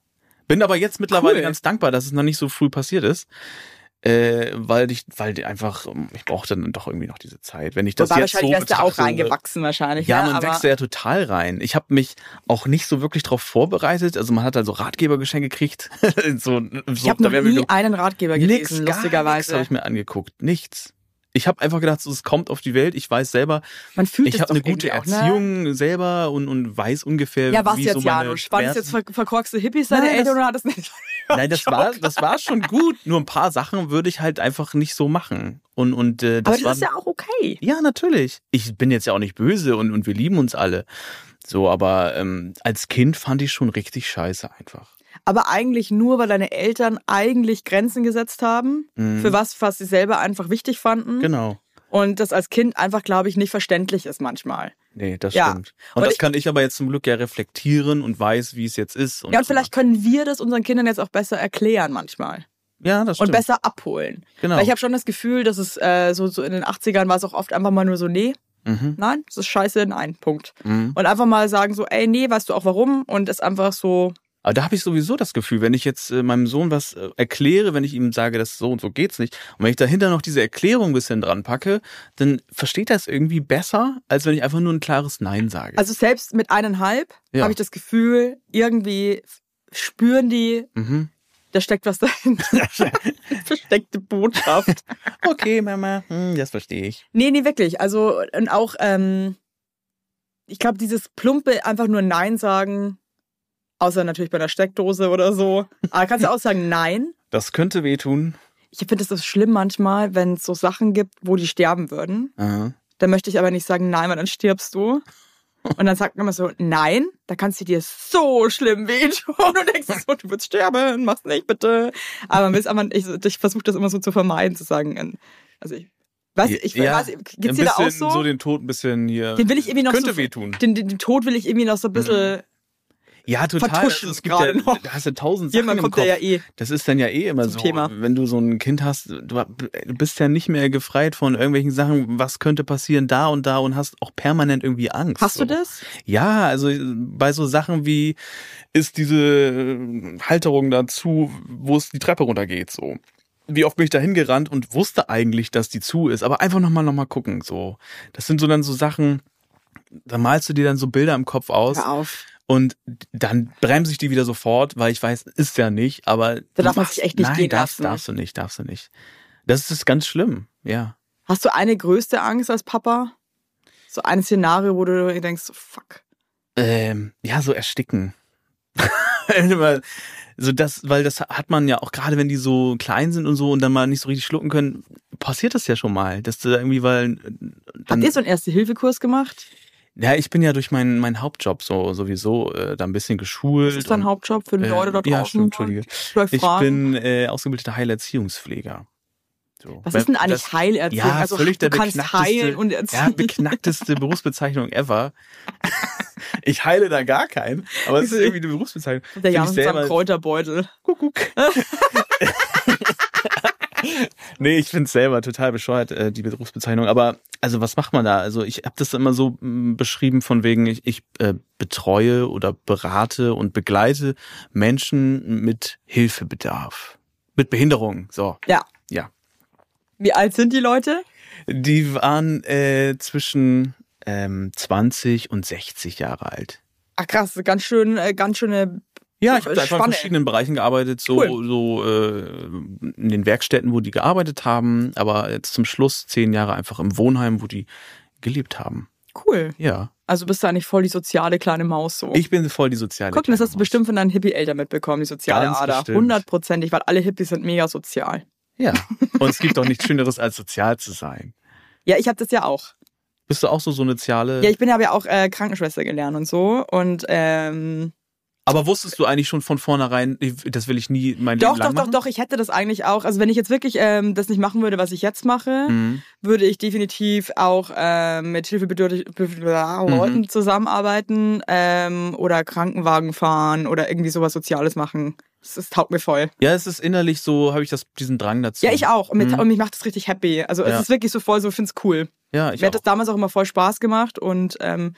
Bin aber jetzt mittlerweile Cool. ganz dankbar, dass es noch nicht so früh passiert ist. Äh, weil ich, weil die einfach, ich brauchte dann doch irgendwie noch diese Zeit. Wenn ich das Wobei jetzt so wahrscheinlich wärst du auch reingewachsen wahrscheinlich. Ja, ne? man wächst ja total rein. Ich habe mich auch nicht so wirklich drauf vorbereitet. Also man hat also Ratgebergeschenke gekriegt. so, *laughs* so, ich habe nie einen Ratgeber nix, gelesen, gar lustigerweise. nichts habe ich mir angeguckt. Nichts. Ich habe einfach gedacht, so, es kommt auf die Welt. Ich weiß selber, Man fühlt ich habe eine gute ne? Erziehung selber und, und weiß ungefähr, Ja, was wie jetzt, so meine Janusz? Waren das jetzt ver verkorkste Hippies deine Eltern das- oder hat das nicht? *laughs* Nein, das war, das war schon gut. Nur ein paar Sachen würde ich halt einfach nicht so machen. Und, und äh, das Aber war, das ist ja auch okay. Ja, natürlich. Ich bin jetzt ja auch nicht böse und, und wir lieben uns alle. So, aber ähm, als Kind fand ich schon richtig scheiße einfach. Aber eigentlich nur, weil deine Eltern eigentlich Grenzen gesetzt haben, Mhm. für was, was sie selber einfach wichtig fanden. Genau. Und das als Kind einfach, glaube ich, nicht verständlich ist manchmal. Nee, das Ja. stimmt. Und, Und das ich- kann ich aber jetzt zum Glück ja reflektieren und weiß, wie es jetzt ist. ja, und vielleicht können wir das unseren Kindern jetzt auch besser erklären manchmal. Ja, das Und stimmt. besser abholen. Genau. Weil ich habe schon das Gefühl, dass es äh, so, so in den 80ern war es auch oft einfach mal nur so, nee, Mhm. nein, das ist scheiße, nein, Punkt. Mhm. Und einfach mal sagen so, ey, nee, weißt du auch warum? Und es einfach so Aber da habe ich sowieso das Gefühl, wenn ich jetzt äh, meinem Sohn was äh, erkläre, wenn ich ihm sage, dass so und so geht's nicht, und wenn ich dahinter noch diese Erklärung ein bisschen dran packe, dann versteht er es irgendwie besser, als wenn ich einfach nur ein klares Nein sage. Also selbst mit eineinhalb Ja. habe ich das Gefühl, irgendwie spüren die, mhm. da steckt was dahinter. *laughs* *laughs* Versteckte Botschaft. *laughs* Okay, Mama, hm, das verstehe ich. Nee, nee, wirklich. Also, und auch, ähm, ich glaube, dieses plumpe einfach nur Nein sagen, außer natürlich bei einer Steckdose oder so. Aber kannst du auch sagen Nein? Das könnte wehtun. Ich finde es so schlimm manchmal, wenn es so Sachen gibt, wo die sterben würden. Aha. Da möchte ich aber nicht sagen Nein, weil dann stirbst du. Und dann sagt man immer so, nein, da kannst du dir so schlimm wehtun. Und du denkst so, du wirst sterben, mach's nicht bitte. Aber man will aber, ich, ich versuche das immer so zu vermeiden, zu sagen, also ich weiß, ich Ja, weiß, geht's dir da auch bisschen so? den Tod ein bisschen hier. Den will ich irgendwie noch könnte so, wehtun. Den, den, den Tod will ich irgendwie noch so ein bisschen, Ja, total. vertuschen Also es gibt ja, noch. da hast du tausend Sachen im kommt Kopf. der ja eh. Das ist dann ja eh immer so, Thema. wenn du so ein Kind hast, du, bist ja nicht mehr gefreit von irgendwelchen Sachen, was könnte passieren da und da und hast auch permanent irgendwie Angst. Hast so. du das? Ja, also bei so Sachen wie ist diese Halterung dazu, wo es die Treppe runtergeht, so. Wie oft bin ich da hingerannt und wusste eigentlich, dass die zu ist, aber einfach nochmal noch mal gucken, so. Das sind so dann so Sachen, da malst du dir dann so Bilder im Kopf aus Hör auf. Und dann bremse ich die wieder sofort, weil ich weiß, ist ja nicht, aber Da darf man sich echt nicht nein, gehen darfst, lassen. darfst du nicht, darfst du nicht. Das ist ganz schlimm, ja. Hast du eine größte Angst als Papa? So ein Szenario, wo du denkst, fuck. Ähm, ja, so ersticken. *laughs* Weil- so das, weil das hat man ja auch gerade, wenn die so klein sind und so und dann mal nicht so richtig schlucken können, passiert das ja schon mal, dass du irgendwie, weil Habt dann, ihr so einen Erste-Hilfe-Kurs gemacht? Ja, ich bin ja durch meinen meinen Hauptjob so sowieso äh, da ein bisschen geschult. Was ist dein Hauptjob für die äh, Leute da draußen? Ja, stimmt, entschuldige. Ich bin äh, ausgebildeter Heilerziehungspfleger. So. Was ist denn eigentlich Das- Heilerziehung? Ja, also völlig du der kannst heilen und ja, erziehen. beknackteste *laughs* Berufsbezeichnung ever. *laughs* Ich heile da gar keinen, aber es ist irgendwie eine Berufsbezeichnung. der Jan seinem selber- Kräuterbeutel. Kuckuck. *laughs* *laughs* nee, ich find's selber total bescheuert, äh, die Berufsbezeichnung. Aber also was macht man da? Also ich habe das immer so mm, beschrieben von wegen, ich, ich äh, betreue oder berate und begleite Menschen mit Hilfebedarf. Mit Behinderung. So, Ja. ja. Wie alt sind die Leute? Die waren äh, zwischen ähm, 20 und 60 Jahre alt. Ach krass, ganz schön, äh, ganz schöne. Ja, ich habe einfach in verschiedenen Bereichen gearbeitet, so, Cool. so äh, in den Werkstätten, wo die gearbeitet haben, aber jetzt zum Schluss zehn Jahre einfach im Wohnheim, wo die gelebt haben. Cool. Ja, Also bist du eigentlich voll die soziale kleine Maus so. ich bin voll die soziale. Guck, das hast du Maus. bestimmt von deinen Hippie-Eltern mitbekommen, die soziale Ganz Ader. Hundertprozentig, weil alle Hippies sind mega sozial. Ja, *laughs* und es gibt doch nichts Schöneres, als sozial zu sein. Ja, ich habe das ja auch. Bist du auch so soziale? Ja, ich bin habe ja auch äh, Krankenschwester gelernt und so. Und ähm, aber wusstest du eigentlich schon von vornherein, das will ich nie mein doch, Leben lang doch, doch, machen? doch, ich hätte das eigentlich auch. Also wenn ich jetzt wirklich ähm, das nicht machen würde, was ich jetzt mache, Mhm. würde ich definitiv auch ähm, mit hilfebedürftigen Leuten zusammenarbeiten ähm, oder Krankenwagen fahren oder irgendwie sowas Soziales machen. Das, das taugt mir voll. Ja, es ist innerlich so, habe ich das, diesen Drang dazu. Ja, ich auch. Und, mit, Mhm. und mich macht das richtig happy. Also Ja. es ist wirklich so voll so, ich find's cool. Ja, ich Mir auch. hat das damals auch immer voll Spaß gemacht und ähm,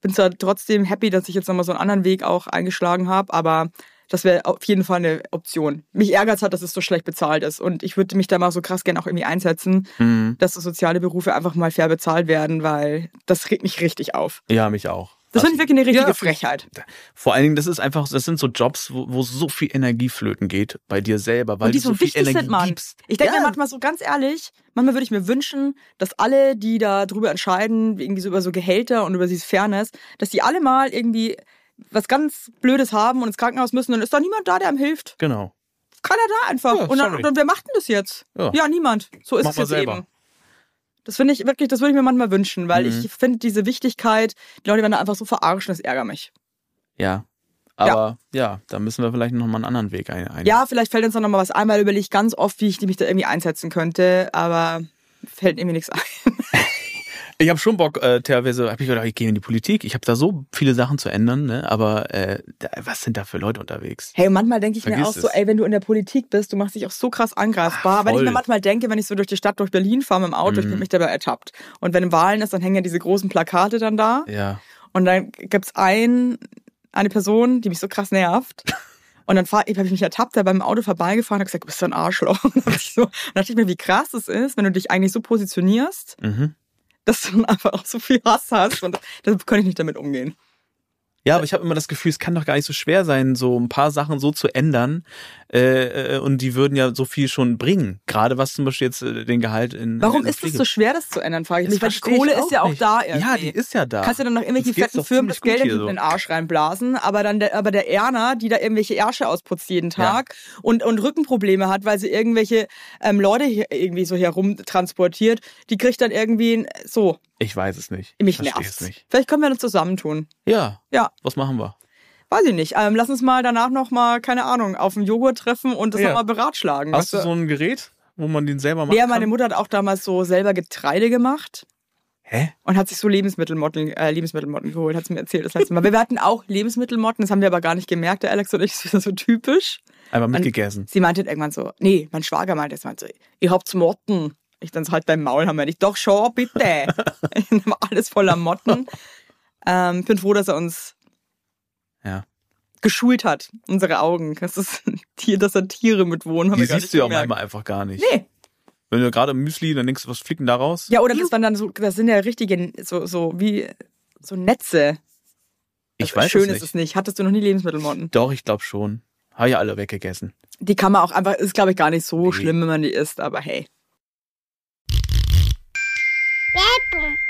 bin zwar trotzdem happy, dass ich jetzt nochmal so einen anderen Weg auch eingeschlagen habe, aber das wäre auf jeden Fall eine Option. Mich ärgert halt, dass es so schlecht bezahlt ist und ich würde mich da mal so krass gerne auch irgendwie einsetzen, Mhm. dass so soziale Berufe einfach mal fair bezahlt werden, weil das regt mich richtig auf. Ja, mich auch. Das Also- finde ich wirklich eine richtige Ja, Frechheit. Vor allen Dingen, das ist einfach, das sind so Jobs, wo, wo so viel Energie flöten geht bei dir selber, weil und die du so so viel wichtig Energie sind, Mann. gibst. Ich denke ja, mir manchmal so ganz ehrlich, manchmal würde ich mir wünschen, dass alle, die da drüber entscheiden, irgendwie so über so Gehälter und über diese Fairness, dass die alle mal irgendwie was ganz Blödes haben und ins Krankenhaus müssen, dann ist da niemand da, der einem hilft. Genau. Keiner da einfach. Ja, und, dann, und wer macht denn das jetzt? Ja. niemand. So ist Mach es jetzt selber. eben. Das finde ich wirklich, das würde ich mir manchmal wünschen, weil Mhm. ich finde diese Wichtigkeit, die Leute werden da einfach so verarschen, das ärgert mich. Ja. Aber ja, da müssen wir vielleicht noch mal einen anderen Weg ein. ein. Ja, vielleicht fällt uns dann nochmal was ein, weil überlege ich ganz oft, wie ich mich da irgendwie einsetzen könnte, aber fällt irgendwie nichts ein. *laughs* Ich habe schon Bock, äh, teilweise habe ich gedacht, ich gehe in die Politik. Ich habe da so viele Sachen zu ändern, ne? aber äh, da, was sind da für Leute unterwegs? Hey, und manchmal denke ich mir Vergiss auch so, es. ey, wenn du in der Politik bist, du machst dich auch so krass angreifbar. Ach, weil ich mir manchmal denke, wenn ich so durch die Stadt, durch Berlin fahre mit dem Auto, ich Mhm. bin mich dabei ertappt. Und wenn Wahlen ist, dann hängen ja diese großen Plakate dann da. Ja. Und dann gibt's einen, eine Person, die mich so krass nervt. *laughs* Und dann fahr, habe ich mich ertappt, da beim Auto vorbeigefahren und gesagt, du bist so ein Arschloch. *laughs* Und dann, ich so, dachte ich mir, wie krass es ist, wenn du dich eigentlich so positionierst, Mhm. Dass du dann einfach auch so viel Hass hast. Und da könnte ich nicht damit umgehen. Ja, aber ich habe immer das Gefühl, es kann doch gar nicht so schwer sein, so ein paar Sachen so zu ändern. Äh, äh, und die würden ja so viel schon bringen. Gerade was zum Beispiel jetzt äh, den Gehalt in. Warum in ist es so schwer, das zu ändern, frage ich mich. Weil die Kohle ist ja auch nicht. da irgendwie. Ja, die ist ja da. Kannst du dann noch irgendwelche fetten Firmen das Geld in hier den Arsch reinblasen, aber dann der, aber der Erna, die da irgendwelche Ärsche ausputzt jeden Tag und, und Rückenprobleme hat, weil sie irgendwelche ähm, Leute hier irgendwie so herumtransportiert, die kriegt dann irgendwie so, Ich weiß es nicht. mich nervt. es nicht. Vielleicht können wir das zusammentun. Ja. Ja. Was machen wir? Weiß ich nicht. Ähm, lass uns mal danach noch mal, keine Ahnung, auf den Joghurt treffen und das Ja. noch mal beratschlagen. Hast du so ein Gerät, wo man den selber macht? Ja, meine Mutter hat auch damals so selber Getreide gemacht. Hä? und hat sich so Lebensmittelmotten, äh, Lebensmittelmotten geholt, hat sie mir erzählt das letzte Mal. Wir hatten auch Lebensmittelmotten, das haben wir aber gar nicht gemerkt, der Alex und ich, *laughs* das ist so typisch. Einmal mitgegessen. Sie meinte irgendwann so, nee, mein Schwager meinte jetzt meinte so, ihr habt's Motten. Ich dann so halt beim Maul haben wir nicht, doch schon, bitte. *laughs* Alles voller Motten. Ähm, bin froh, dass er uns Ja. geschult hat, unsere Augen. Das ist Tier, dass da Tiere mitwohnen. haben Die siehst du ja manchmal einfach gar nicht. Nee. Wenn du gerade Müsli, dann denkst du, was fliegt denn da raus? Ja, oder das waren dann so, das sind ja richtige, so, so wie, so Netze. ich Also weiß schön es nicht. ist es nicht. Hattest du noch nie Lebensmittelmotten? Doch, ich glaube schon. Habe ja alle weggegessen. Die kann man auch einfach, ist glaube ich gar nicht so Nee. schlimm, wenn man die isst, aber hey.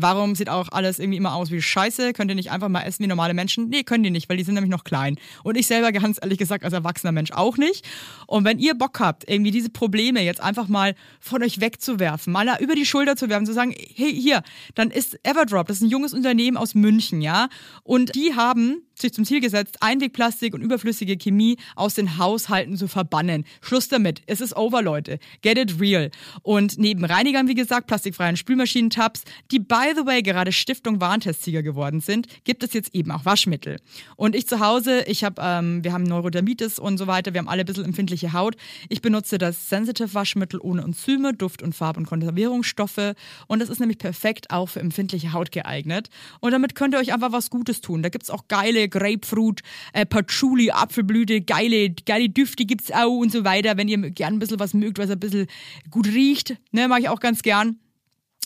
Warum sieht auch alles irgendwie immer aus wie Scheiße? Könnt ihr nicht einfach mal essen wie normale Menschen? Nee, können die nicht, weil die sind nämlich noch klein. Und ich selber ganz ehrlich gesagt als erwachsener Mensch auch nicht. Und wenn ihr Bock habt, irgendwie diese Probleme jetzt einfach mal von euch wegzuwerfen, mal über die Schulter zu werfen, zu sagen, hey, hier, dann ist Everdrop, das ist ein junges Unternehmen aus München, ja? Und die haben sich zum Ziel gesetzt, Einwegplastik und überflüssige Chemie aus den Haushalten zu verbannen. Schluss damit. Es ist over, Leute. Get it real. Und neben Reinigern, wie gesagt, plastikfreien Spülmaschinentabs, die by the way gerade Stiftung Warentestsieger geworden sind, gibt es jetzt eben auch Waschmittel. Und ich zu Hause, ich habe, ähm, wir haben Neurodermitis und so weiter, wir haben alle ein bisschen empfindliche Haut. Ich benutze das Sensitive Waschmittel ohne Enzyme, Duft- und Farb- und Konservierungsstoffe. Und das ist nämlich perfekt auch für empfindliche Haut geeignet. Und damit könnt ihr euch einfach was Gutes tun. Da gibt's auch geile Grapefruit, äh, Patchouli, Apfelblüte, geile, geile Düfte gibt's auch und so weiter. Wenn ihr gern ein bisschen was mögt, was ein bisschen gut riecht, ne, mag ich auch ganz gern.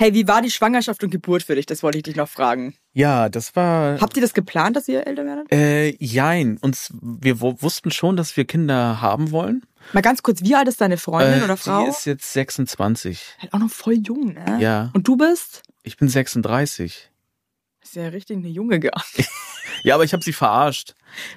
Hey, wie war die Schwangerschaft und Geburt für dich? Das wollte ich dich noch fragen. Ja, das war. Habt ihr das geplant, dass ihr älter werdet? Äh, jein. Uns, wir wu- wussten schon, dass wir Kinder haben wollen. Mal ganz kurz, wie alt ist deine Freundin Äh, oder Frau? Sie ist jetzt 26. halt auch noch voll jung, ne? Ja. Und du bist? Ich bin 36. Ist ja richtig eine Junge gar. *laughs* Ja, aber ich habe sie verarscht.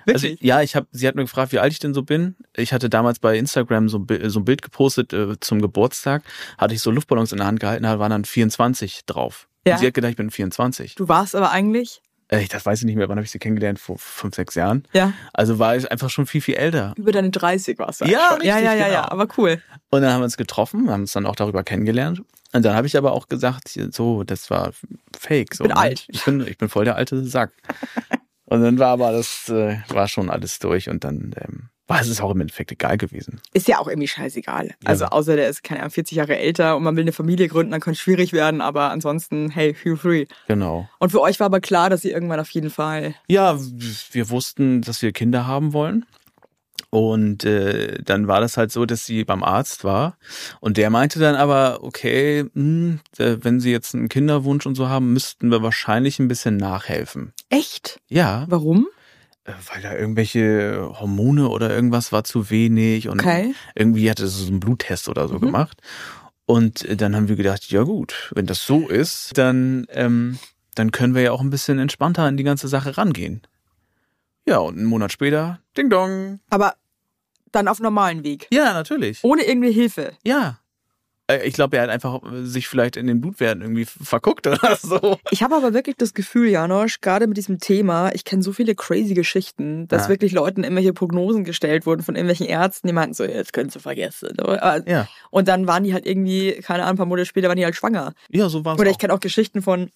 Also, Wirklich? ja, ich habe, sie hat mir gefragt, wie alt ich denn so bin. Ich hatte damals bei Instagram so, so ein Bild gepostet äh, zum Geburtstag. Hatte ich so Luftballons in der Hand gehalten, da waren dann 24 drauf. Ja. Und sie hat gedacht, ich bin 24. Du warst aber eigentlich, Äh, das weiß ich nicht mehr, wann habe ich sie kennengelernt? Vor fünf, sechs Jahren. ja, Also war ich einfach schon viel, viel älter. über deine 30 warst du Ja, schon. ja, richtig, ja, ja, ja, genau. aber cool. Und dann haben wir uns getroffen, haben uns dann auch darüber kennengelernt. Und dann habe ich aber auch gesagt, so, das war fake. So, bin ne? alt. Ich bin, ich bin voll der alte Sack. *laughs* und dann war aber das, äh, war schon alles durch und dann ähm, war es ist auch im Endeffekt egal gewesen. Ist ja auch irgendwie scheißegal. Also außer der ist, keine Ahnung, 40 Jahre älter und man will eine Familie gründen, dann könnte es schwierig werden, aber ansonsten, hey, feel free. Genau. Und für euch war aber klar, dass ihr irgendwann auf jeden Fall. Ja, wir wussten, dass wir Kinder haben wollen. Und äh, dann war das halt so, dass sie beim Arzt war. Und der meinte dann aber, okay, mh, äh, wenn sie jetzt einen Kinderwunsch und so haben, müssten wir wahrscheinlich ein bisschen nachhelfen. Echt? Ja, Warum? Äh, weil da irgendwelche Hormone oder irgendwas war zu wenig. Und Okay. irgendwie hatte sie so einen Bluttest oder so Mhm. gemacht. Und äh, dann haben wir gedacht, ja gut, wenn das so ist, dann, ähm, dann können wir ja auch ein bisschen entspannter an die ganze Sache rangehen. Ja, und einen Monat später, Ding Dong. Aber dann auf normalen Weg. Ja, natürlich. Ohne irgendwie Hilfe. Ja. Äh, Ich glaube, er hat einfach äh, sich vielleicht in den Blutwerten irgendwie verguckt oder *laughs* so. Ich habe aber wirklich das Gefühl, Janosch, gerade mit diesem Thema, ich kenne so viele crazy Geschichten, dass Ja. wirklich Leuten irgendwelche Prognosen gestellt wurden von irgendwelchen Ärzten, die meinten so, jetzt können sie vergessen. Aber- Ja. Und dann waren die halt irgendwie, keine Ahnung, ein paar Monate später waren die halt schwanger. Ja, so war es. Oder ich kenne auch Geschichten von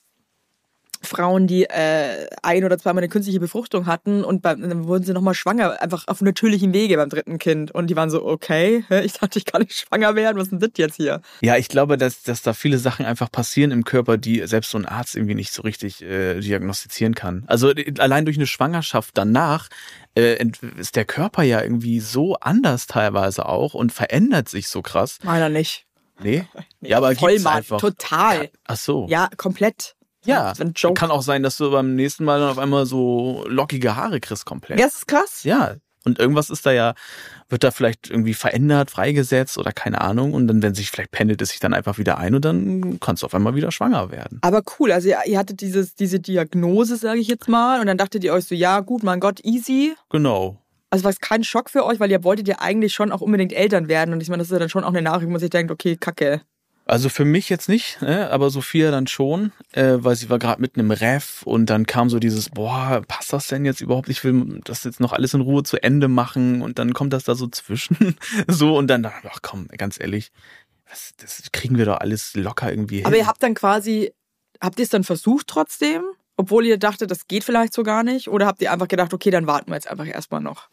Frauen, die äh, ein oder zweimal eine künstliche Befruchtung hatten und beim, dann wurden sie nochmal schwanger, einfach auf natürlichem Wege beim dritten Kind. Und die waren so, okay, ich dachte, ich kann nicht schwanger werden, was ist denn das jetzt hier? Ja, ich glaube, dass, dass da viele Sachen einfach passieren im Körper, die selbst so ein Arzt irgendwie nicht so richtig äh, diagnostizieren kann. Also äh, allein durch eine Schwangerschaft danach äh, ist der Körper ja irgendwie so anders teilweise auch und verändert sich so krass. Meiner nicht. Nee? *laughs* Ja, aber Voll, gibt's Mann, einfach. total. Ach so. Ja, komplett. Ja, kann auch sein, dass du beim nächsten Mal dann auf einmal so lockige Haare kriegst komplett. Ja, das ist krass. Ja, und irgendwas ist da ja, wird da vielleicht irgendwie verändert, freigesetzt oder keine Ahnung. Und dann, wenn sich vielleicht pendelt es sich dann einfach wieder ein und dann kannst du auf einmal wieder schwanger werden. Aber cool, also ihr, ihr hattet dieses, diese Diagnose, sage ich jetzt mal, und dann dachtet ihr euch so, ja gut, mein Gott, easy. Genau. Also war es kein Schock für euch, weil ihr wolltet ja eigentlich schon auch unbedingt Eltern werden. Und ich meine, das ist ja dann schon auch eine Nachricht, wo man sich denkt, okay, kacke. Also für mich jetzt nicht, ne? aber Sophia dann schon, äh, weil sie war gerade mitten im Ref und dann kam so dieses, boah, passt das denn jetzt überhaupt? Ich will das jetzt noch alles in Ruhe zu Ende machen und dann kommt das da so zwischen, *laughs* so und dann, ach komm, ganz ehrlich, was, das kriegen wir doch alles locker irgendwie hin. Aber ihr habt dann quasi, habt ihr es dann versucht trotzdem? Obwohl ihr dachtet, das geht vielleicht so gar nicht? Oder habt ihr einfach gedacht, okay, dann warten wir jetzt einfach erstmal noch?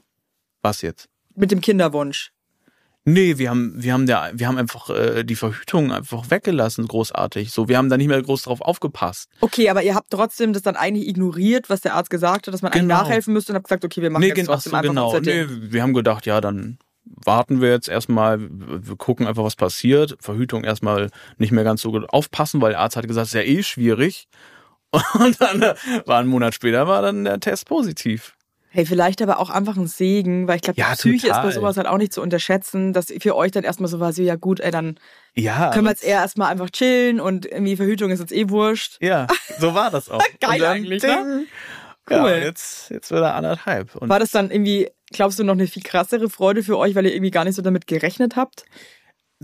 Was jetzt? Mit dem Kinderwunsch. Nee, wir haben, wir haben der, wir haben einfach äh, die Verhütung einfach weggelassen, großartig. So, wir haben da nicht mehr groß drauf aufgepasst. Okay, aber ihr habt trotzdem das dann eigentlich ignoriert, was der Arzt gesagt hat, dass man Genau. nachhelfen müsste und habt gesagt, okay, wir machen nee, jetzt gen- ach trotzdem so, einfach genau. Nee, wir haben gedacht, ja, dann warten wir jetzt erstmal, wir gucken einfach, was passiert. Verhütung erstmal nicht mehr ganz so gut aufpassen, weil der Arzt hat gesagt, es ist ja eh schwierig. *laughs* Und dann äh, war ein Monat später war dann der Test positiv. Hey, vielleicht aber auch einfach ein Segen, weil ich glaube, Ja, die Psyche ist bei total. sowas halt auch nicht zu unterschätzen, dass für euch dann erstmal so war, so, ja gut, ey, dann Ja. können wir jetzt eher erstmal einfach chillen und irgendwie Verhütung ist jetzt eh wurscht. Ja, so war das *laughs* auch. Geil dann, eigentlich, ne? ding, Ja, Cool. jetzt, jetzt wird er anderthalb. Und War das dann irgendwie, glaubst du, noch eine viel krassere Freude für euch, weil ihr irgendwie gar nicht so damit gerechnet habt?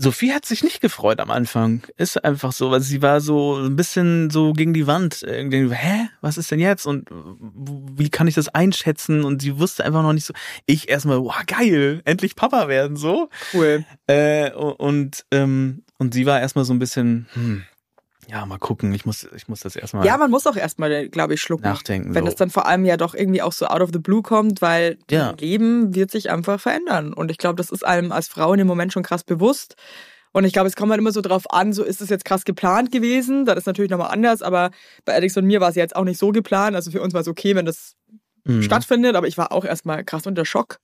Sophie hat sich nicht gefreut am Anfang. Ist einfach so, weil sie war so ein bisschen so gegen die Wand. Irgendwie, hä? Was ist denn jetzt? Und wie kann ich das einschätzen? Und sie wusste einfach noch nicht so. Ich erstmal, wow, geil, endlich Papa werden, so. Cool. Äh, und, ähm, und sie war erstmal so ein bisschen, hm, ja, mal gucken, ich muss, ich muss das erstmal Ja, man muss auch erstmal, glaube ich, schlucken. nachdenken. Wenn so. es dann vor allem ja doch irgendwie auch so out of the blue kommt, weil Ja. Leben wird sich einfach verändern. Und ich glaube, das ist einem als Frau in dem Moment schon krass bewusst. Und ich glaube, es kommt halt immer so drauf an, so ist es jetzt krass geplant gewesen. Das ist natürlich nochmal anders, aber bei Alex und mir war es jetzt auch nicht so geplant. Also für uns war es okay, wenn das Mhm. stattfindet, aber ich war auch erstmal krass unter Schock.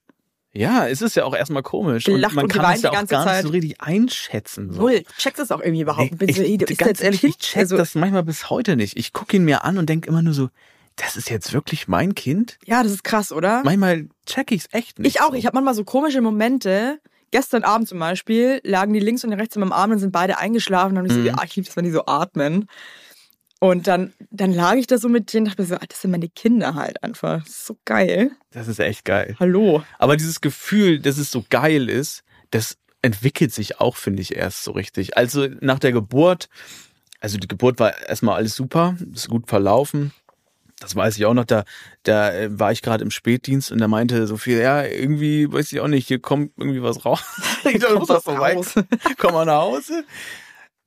Ja, es ist ja auch erstmal komisch. Gelacht und man und kann es ja auch gar Zeit. nicht so richtig einschätzen. So. Null. Checkt das auch irgendwie überhaupt. Nee, Bin so, ich, ey, ganz ehrlich, ich check Also, das manchmal bis heute nicht. Ich gucke ihn mir an und denke immer nur so, das ist jetzt wirklich mein Kind? Ja, das ist krass, oder? Manchmal check ich's echt nicht. Ich auch. so. Ich habe manchmal so komische Momente. Gestern Abend zum Beispiel lagen die links und rechts in meinem Arm und sind beide eingeschlafen. Und dann hab ich so, Mhm. ah, ich liebe das, wenn die so atmen. Und dann, dann lag ich da so mit denen und dachte mir so, ah, das sind meine Kinder halt einfach. Das ist so geil. Das ist echt geil. Hallo. Aber dieses Gefühl, dass es so geil ist, das entwickelt sich auch, finde ich, erst so richtig. Also nach der Geburt, also die Geburt war erstmal alles super, ist gut verlaufen. Das weiß ich auch noch, da, da äh, war ich gerade im Spätdienst und da meinte Sophie, ja, irgendwie, weiß ich auch nicht, hier kommt irgendwie was raus. *laughs* ich dachte, was so raus. Komm mal nach Hause.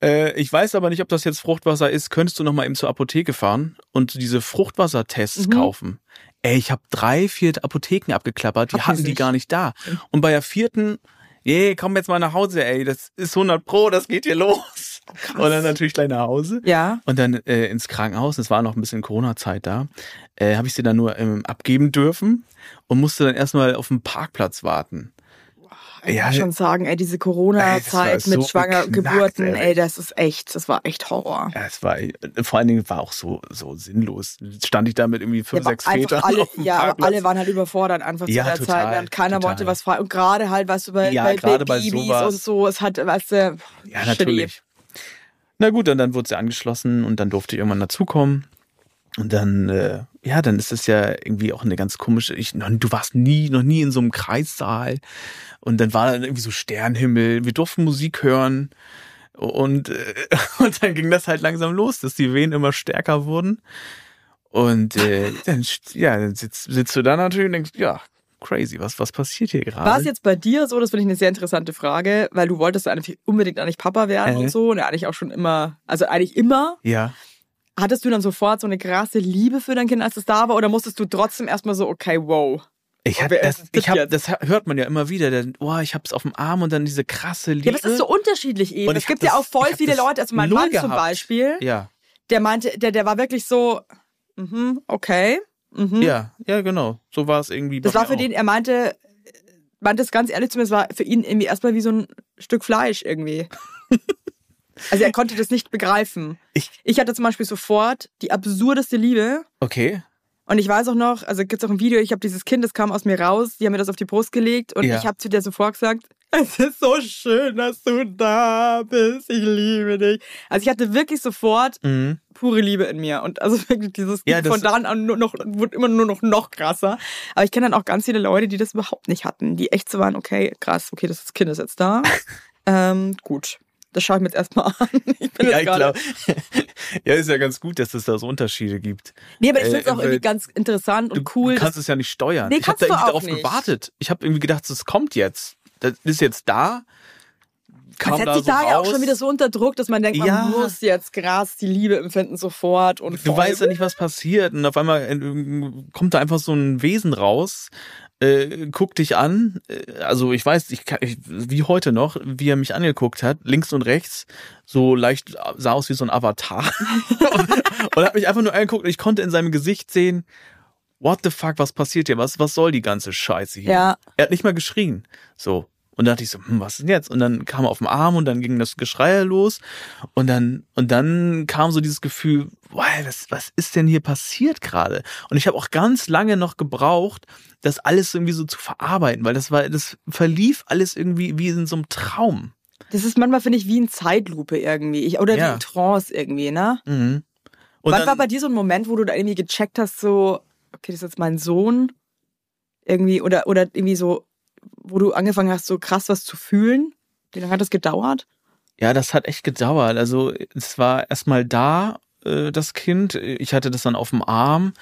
Äh, ich weiß aber nicht, ob das jetzt Fruchtwasser ist. Könntest du noch mal eben zur Apotheke fahren und diese Fruchtwassertests Mhm. kaufen? Ey, ich habe drei, vier Apotheken abgeklappert, die Hatten hatten die nicht. gar nicht da. Und bei der vierten, je, komm jetzt mal nach Hause, ey, das ist 100 Pro, das geht hier los. und dann natürlich gleich nach Hause. Ja. Und dann äh, ins Krankenhaus, es war noch ein bisschen Corona-Zeit da, äh, habe ich sie dann nur ähm, abgeben dürfen und musste dann erstmal auf dem Parkplatz warten. Ich Ja, muss schon sagen, ey, diese Corona-Zeit so mit schwanger Geburten, ey. ey, das ist echt, das war echt Horror. Ja, es war vor allen Dingen war auch so so sinnlos. Stand ich da mit irgendwie fünf, Ja, sechs Vätern alle, *laughs* ja, aber alle waren halt überfordert einfach zu Ja, der total, Zeit. Und keiner total. wollte was fragen. Und gerade halt, weißt du, bei, Ja, bei bei Babys sowas. und so, es hat, weißt du, Ja, natürlich. Na gut, und dann wurde sie angeschlossen und dann durfte ich irgendwann dazukommen. Und dann, äh, ja, dann ist es ja irgendwie auch eine ganz komische, ich, du warst nie, noch nie in so einem Kreissaal. Und dann war dann irgendwie so Sternhimmel, wir durften Musik hören. Und, äh, *laughs* und dann ging das halt langsam los, dass die Wehen immer stärker wurden. Und äh, *laughs* dann, ja, dann sitzt, sitzt du da natürlich und denkst, ja, crazy, was, was passiert hier gerade? War es jetzt bei dir so, das finde ich eine sehr interessante Frage, weil du wolltest eigentlich unbedingt eigentlich Papa werden Äh. und so und eigentlich auch schon immer, also eigentlich immer. Ja. Hattest du dann sofort so eine krasse Liebe für dein Kind, als es da war, oder musstest du trotzdem erstmal so, okay, wow. Ich hab, das, das ich hab, das hört man ja immer wieder. Denn, oh, ich hab's auf dem Arm und dann diese krasse Liebe. Ja, es ist so unterschiedlich eben. Und Es gibt hab ja das- auch voll viele das Leute, also mein Mann zum gehabt. Beispiel, ja, der meinte, der, der war wirklich so, mhm, okay. Mhm. ja, ja, genau. So war es irgendwie. Das war für auch. den, er meinte, meinte es ganz ehrlich zu mir, es war für ihn irgendwie erstmal wie so ein Stück Fleisch irgendwie. *laughs* also er konnte das nicht begreifen. Ich, Ich hatte zum Beispiel sofort die absurdeste Liebe. okay. Und ich weiß auch noch, also gibt's auch ein Video, ich habe dieses Kind, das kam aus mir raus, die haben mir das auf die Brust gelegt und Ja. ich habe zu der sofort gesagt, *laughs* es ist so schön, dass du da bist, ich liebe dich. Also ich hatte wirklich sofort Mhm. pure Liebe in mir und also *laughs* wirklich dieses Ja, von da an nur noch wurde immer nur noch noch krasser. Aber ich kenne dann auch ganz viele Leute, die das überhaupt nicht hatten, die echt so waren, okay, krass, okay, das Kind ist jetzt da. *laughs* ähm, gut. Das schaue ich mir jetzt erstmal an. *laughs* Ich bin Ja, jetzt ich glaube. *laughs* ja, ist ja ganz gut, dass es da so Unterschiede gibt. Nee, aber ich äh, finde es auch weil irgendwie ganz interessant Du, und cool. du kannst es ja nicht steuern. Nee, ich habe da irgendwie darauf nicht. gewartet. Ich habe irgendwie gedacht, es kommt jetzt. Das ist jetzt da. Kam Man da setzt sich so da ja auch schon wieder so unter Druck, dass man denkt, man Ja. muss jetzt krass die Liebe empfinden sofort und Du voll- weißt ja nicht, was passiert. Und auf einmal äh, kommt da einfach so ein Wesen raus, äh, guckt dich an. Äh, Also ich weiß, ich, ich wie heute noch, wie er mich angeguckt hat, links und rechts, so leicht sah aus wie so ein Avatar. *laughs* und, und hat mich einfach nur angeguckt und ich konnte in seinem Gesicht sehen, what the fuck, was passiert hier? Was, was soll die ganze Scheiße hier? Ja. Er hat nicht mal geschrien. So. Und da dachte ich so, hm, was ist denn jetzt? Und dann kam er auf den Arm und dann ging das Geschrei los. Und dann, und dann kam so dieses Gefühl, wow, was, was ist denn hier passiert gerade? Und ich habe auch ganz lange noch gebraucht, das alles irgendwie so zu verarbeiten, weil das war, das verlief alles irgendwie wie in so einem Traum. Das ist manchmal, finde ich, wie in Zeitlupe irgendwie. Ich, oder wie Ja. in Trance irgendwie, ne? Mhm. Und Wann dann, war bei dir so ein Moment, wo du da irgendwie gecheckt hast, so, okay, das ist jetzt mein Sohn? Irgendwie, oder, oder irgendwie so, wo du angefangen hast, so krass was zu fühlen? Wie lange hat das gedauert? Ja, das hat echt gedauert. Also es war erstmal da, äh, das Kind. Ich hatte das dann auf dem Arm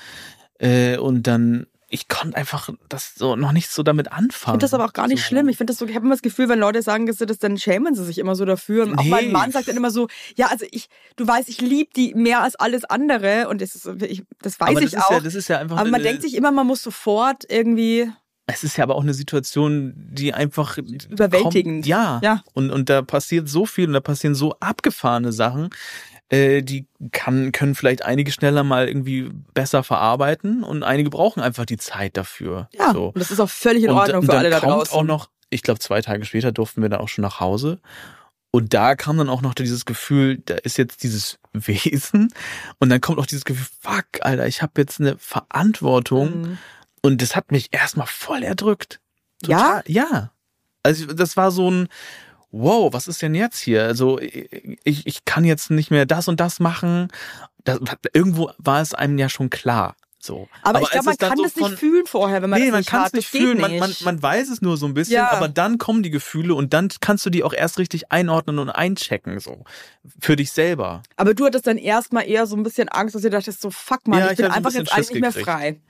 äh, und dann, ich konnte einfach das so noch nicht so damit Ich anfangen. finde das aber auch gar nicht so. schlimm. Ich finde das so, ich habe immer das Gefühl, wenn Leute sagen, dass sie das, dann schämen sie sich immer so dafür. Und Auch Nee. mein Mann sagt dann immer so, ja, also ich, du weißt, ich liebe die mehr als alles andere und das ist, ich, das weiß aber ich das auch. ja, das ist ja einfach. aber man äh, denkt sich immer, man muss sofort irgendwie, es ist ja aber auch eine Situation, die einfach Überwältigend. Kommt, ja. Ja. Und und da passiert so viel und da passieren so abgefahrene Sachen. Äh, die kann, können vielleicht einige schneller mal irgendwie besser verarbeiten und einige brauchen einfach die Zeit dafür. ja, So. und das ist auch völlig in Und, Ordnung und für dann alle da kommt draußen. auch noch, ich glaube, zwei Tage später durften wir dann auch schon nach Hause. Und da kam dann auch noch dieses Gefühl, da ist jetzt dieses *laughs* Wesen. Und dann kommt auch dieses Gefühl, fuck, Alter, ich habe jetzt eine Verantwortung. Mhm. Und das hat mich erstmal voll erdrückt. Ja? Ja. Also das war so ein, wow, was ist denn jetzt hier? Also ich, ich kann jetzt nicht mehr das und das machen. Das, irgendwo war es einem ja schon klar. So. Aber, ich als glaube, man kann so das nicht fühlen vorher, wenn man nee, das man nicht kann es nicht fühlen. Man, nicht. man, man weiß es nur so ein bisschen, Ja. aber dann kommen die Gefühle und dann kannst du die auch erst richtig einordnen und einchecken, so. Für dich selber. Aber du hattest dann erstmal eher so ein bisschen Angst, dass du dachtest so, fuck man, Ja, ich ich bin hab so ein einfach jetzt eigentlich Schiss nicht mehr gekriegt. frei.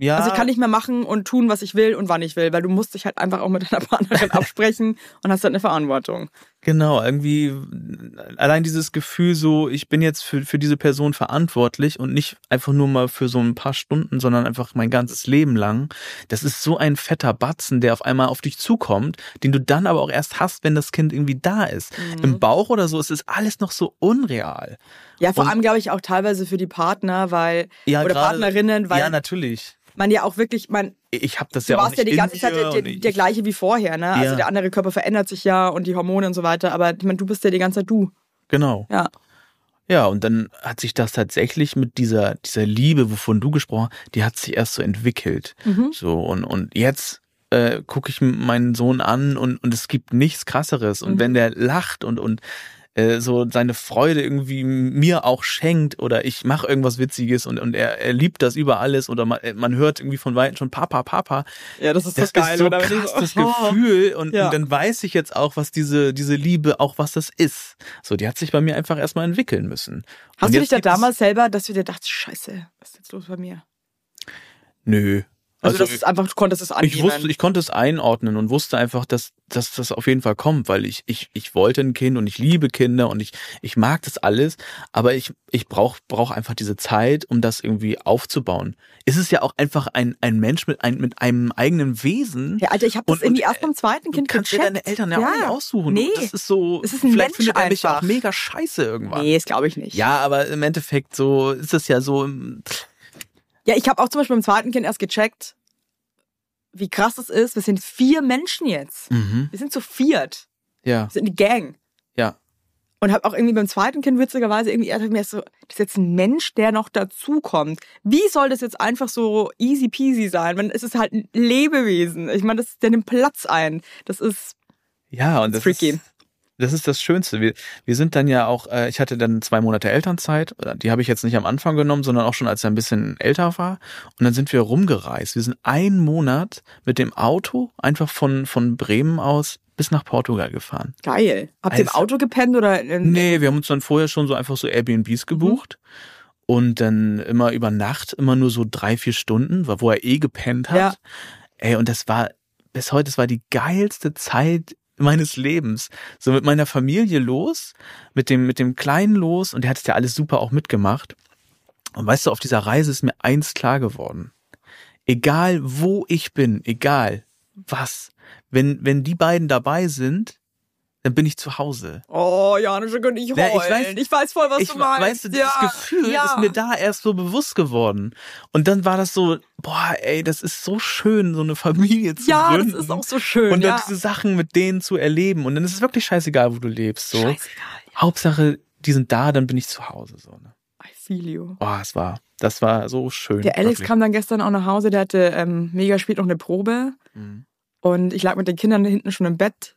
Ja. Also ich kann nicht mehr machen und tun, was ich will und wann ich will, weil du musst dich halt einfach auch mit deiner Partnerin *laughs* absprechen und hast halt eine Verantwortung. Genau, irgendwie allein dieses Gefühl so, ich bin jetzt für, für diese Person verantwortlich und nicht einfach nur mal für so ein paar Stunden, sondern einfach mein ganzes Leben lang. Das ist so ein fetter Batzen, der auf einmal auf dich zukommt, den du dann aber auch erst hast, wenn das Kind irgendwie da ist. Mhm. Im Bauch oder so ist es alles noch so unreal. Ja, vor Und- allem glaube ich auch teilweise für die Partner, weil Ja, oder gerade- Partnerinnen, weil Ja, natürlich. man ja auch wirklich, man Ich habe das du ja auch warst nicht ja die ganze Zeit der, der, der gleiche wie vorher, ne? Also Ja. der andere Körper verändert sich ja und die Hormone und so weiter, aber ich meine, du bist ja die ganze Zeit du. Genau. Ja. Ja, und dann hat sich das tatsächlich mit dieser, dieser Liebe, wovon du gesprochen hast, die hat sich erst so entwickelt. Mhm. So, und, und jetzt äh, gucke ich meinen Sohn an und, und es gibt nichts krasseres. Und Mhm. wenn der lacht und, und äh, so seine Freude irgendwie mir auch schenkt oder ich mache irgendwas Witziges und, und er, er liebt das über alles oder man, man hört irgendwie von Weitem schon Papa, Papa. Ja, das ist Das ist so krass, das Gefühl. *laughs* Und, Ja. und dann weiß ich jetzt auch, was diese, diese Liebe, auch was das ist. So, die hat sich bei mir einfach erstmal entwickeln müssen. Hast Und du dich da damals selber, dass du dir dachtest, scheiße, was ist jetzt los bei mir? Nö. Also, das ist einfach, du konntest es annehmen. ich wusste, ich konnte es einordnen und wusste einfach, dass, dass das auf jeden Fall kommt, weil ich, ich, ich wollte ein Kind und ich liebe Kinder und ich, ich mag das alles, aber ich, ich brauche brauch einfach diese Zeit, um das irgendwie aufzubauen. Es ist ja auch einfach ein, ein Mensch mit, ein, mit einem eigenen Wesen. ja, Alter, ich habe das Und- irgendwie und, erst beim zweiten Du Kind kannst dir gecheckt. deine Eltern ja, auch nicht aussuchen. Nee, Das ist so, Es ist ein vielleicht Mensch findet er mich auch einfach. mega scheiße irgendwann. nee, das glaube ich nicht. Ja, aber im Endeffekt so ist es ja so, Ja, ich habe auch zum Beispiel beim zweiten Kind erst gecheckt, wie krass es ist. Wir sind vier Menschen jetzt. mhm, Wir sind zu viert. ja, Wir sind eine Gang. ja, Und habe auch irgendwie beim zweiten Kind witzigerweise irgendwie eher mir so, das ist jetzt ein Mensch, der noch dazukommt. Wie soll das jetzt einfach so easy peasy sein? Man, es ist halt ein Lebewesen. Ich meine, das, der nimmt Platz ein. Das ist ja, und das freaky. ist, das ist das Schönste. Wir, wir sind dann ja auch, äh, ich hatte dann zwei Monate Elternzeit, die habe ich jetzt nicht am Anfang genommen, sondern auch schon als er ein bisschen älter war. Und dann sind wir rumgereist. Wir sind einen Monat mit dem Auto einfach von, von Bremen aus bis nach Portugal gefahren. geil. Habt ihr im Also- Auto gepennt oder? Nee, wir haben uns dann vorher schon so einfach so Airbnbs gebucht. Und dann immer über Nacht, immer nur so drei, vier Stunden, wo er eh gepennt hat. Ja. Ey, und das war, bis heute, das war die geilste Zeit meines Lebens. So mit meiner Familie los, mit dem, mit dem Kleinen los, und der hat es ja alles super auch mitgemacht. Und weißt du, auf dieser Reise ist mir eins klar geworden. Egal wo ich bin, egal was, wenn, wenn die beiden dabei sind, dann bin ich zu Hause. Oh, Janusz, da könnte ich Ja, heulen. ich Ich weiß- weiß, voll, was ich du meinst. weißt du, dieses ja, Gefühl ja. ist mir da erst so bewusst geworden. Und dann war das so, boah, ey, das ist so schön, so eine Familie zu Ja, gründen. das ist auch so schön. Und dann ja. diese Sachen mit denen zu erleben. Und dann ist es wirklich scheißegal, wo du lebst. So. Scheißegal. Hauptsache, die sind da, dann bin ich zu Hause. So, ne? I feel you. Oh, es war, das war so schön. Der Alex wirklich. kam dann gestern auch nach Hause, der hatte ähm, mega spät noch eine Probe Mhm. und ich lag mit den Kindern hinten schon im Bett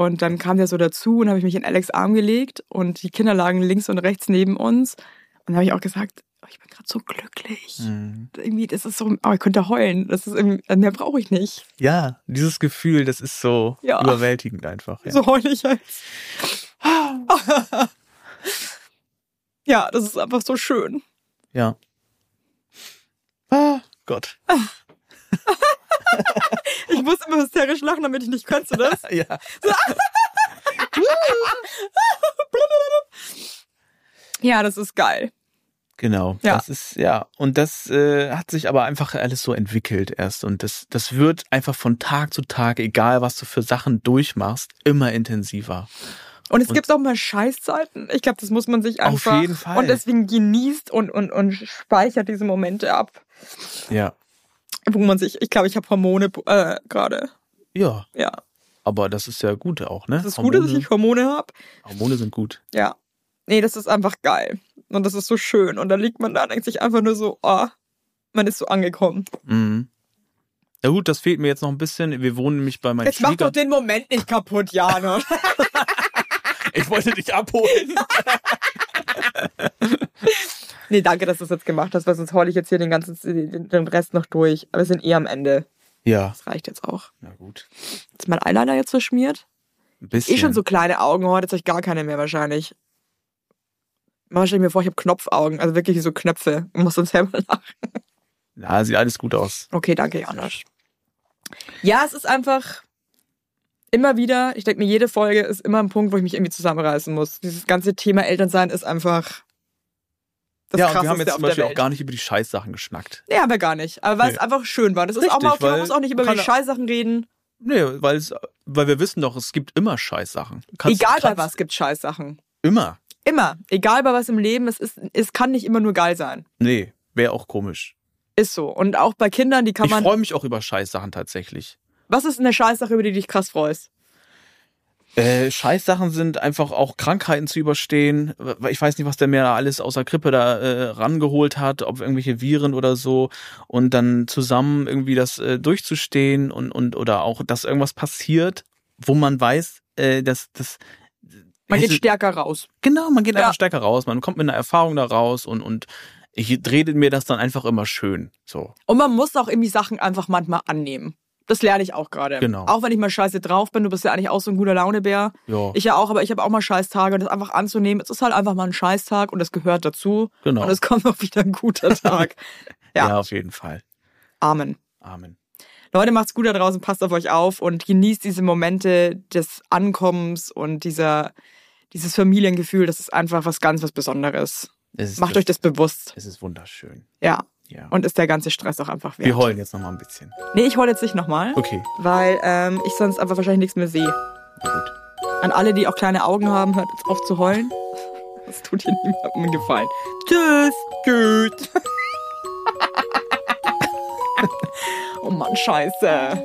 und dann kam der so dazu und habe ich mich in Alex Arm gelegt und die Kinder lagen links und rechts neben uns und dann habe ich auch gesagt, oh, ich bin gerade so glücklich. Mhm. Irgendwie, das ist so, oh, ich könnte heulen. Das ist irgendwie, mehr brauche ich nicht. Ja, dieses Gefühl, das ist so Ja. überwältigend einfach. Ja. So heul ich jetzt. ja, das ist einfach so schön. ja. Ah, Gott. *laughs* *laughs* Ich muss immer hysterisch lachen, damit ich nicht könnte das. *laughs* Ja. *laughs* Ja, das ist geil. Genau, Ja. das ist ja und das äh, hat sich aber einfach alles so entwickelt erst und das das wird einfach von Tag zu Tag, egal was du für Sachen durchmachst, immer intensiver. Und es Und- gibt auch mal Scheißzeiten. Ich glaube, das muss man sich Auf einfach. jeden Fall. Und deswegen genießt und, und, und speichert diese Momente ab, Ja, wo man sich, ich glaube, ich habe Hormone äh, gerade. ja, Ja. aber das ist ja gut auch, ne? Das ist gut, dass ich Hormone habe. Hormone sind gut. Ja. Nee, das ist einfach geil. Und das ist so schön. Und dann liegt man da und denkt sich einfach nur so, oh, man ist so angekommen. Mhm. Ja gut, das fehlt mir jetzt noch ein bisschen. Wir wohnen nämlich bei meinen Jetzt mach doch Schwieger. den Moment nicht kaputt, Jana. *laughs* Ich wollte dich abholen. *laughs* nee, danke, dass du das jetzt gemacht hast, weil sonst heule ich jetzt hier den ganzen den Rest noch durch. Aber wir sind eh am Ende. ja, Das reicht jetzt auch. na gut. Ist mein Eyeliner jetzt verschmiert? Ein bisschen. Eh schon so kleine Augen heute, jetzt habe ich gar keine mehr wahrscheinlich. Manchmal stelle ich mir vor, ich habe Knopfaugen, also wirklich so Knöpfe und muss sonst selber *laughs* lachen. Ja, sieht alles gut aus. Okay, danke, Janosch. Ja, es ist einfach immer wieder, ich denke mir, jede Folge ist immer ein Punkt, wo ich mich irgendwie zusammenreißen muss. Dieses ganze Thema Elternsein ist einfach das ja, und wir haben jetzt zum Beispiel auch gar nicht über die Scheißsachen geschnackt. Nee, haben wir gar nicht. Aber weil Nee. es einfach schön war. Das ist auch mal okay, man muss auch nicht über die Scheißsachen reden. Nee, weil es, weil wir wissen doch, es gibt immer Scheißsachen. Kannst- Egal bei kannst- was gibt Scheißsachen. Immer. Immer. Egal bei was im Leben, es, ist, es kann nicht immer nur geil sein. Nee, wäre auch komisch. Ist so. Und auch bei Kindern, die kann ich man. freue mich auch über Scheißsachen tatsächlich. Was ist eine Scheißsache, über die du dich krass freust? Äh, Scheißsachen sind einfach auch Krankheiten zu überstehen. Ich weiß nicht, was der mir da alles außer Grippe da äh, rangeholt hat, ob irgendwelche Viren oder so. Und dann zusammen irgendwie das äh, durchzustehen und, und oder auch, dass irgendwas passiert, wo man weiß, äh, dass das Man geht stärker raus. Genau, man geht Ja. einfach stärker raus, man kommt mit einer Erfahrung da raus und, und ich rede mir das dann einfach immer schön. So. Und man muss auch irgendwie Sachen einfach manchmal annehmen. Das lerne ich auch gerade. Genau. Auch wenn ich mal scheiße drauf bin, du bist ja eigentlich auch so ein guter Launebär. Ja, Ich ja auch, aber ich habe auch mal Scheißtage und das einfach anzunehmen. Es ist halt einfach mal ein Scheißtag und das gehört dazu. Genau. Und es kommt auch wieder ein guter Tag. *laughs* ja. ja. auf jeden Fall. Amen. Amen. Leute, macht's gut da draußen, passt auf euch auf und genießt diese Momente des Ankommens und dieser, dieses Familiengefühl. Das ist einfach was ganz was Besonderes. Macht euch das bewusst. Es ist wunderschön. Ja. Ja. Und ist der ganze Stress auch einfach wert. wir heulen jetzt noch mal ein bisschen. Nee, ich heule jetzt nicht nochmal, Okay, weil ähm, ich sonst einfach wahrscheinlich nichts mehr sehe. na gut. An alle, die auch kleine Augen haben, hört jetzt auf zu heulen. *laughs* Das tut hier niemandem einen Gefallen. Tschüss. Tschüss. *laughs* oh Mann, scheiße.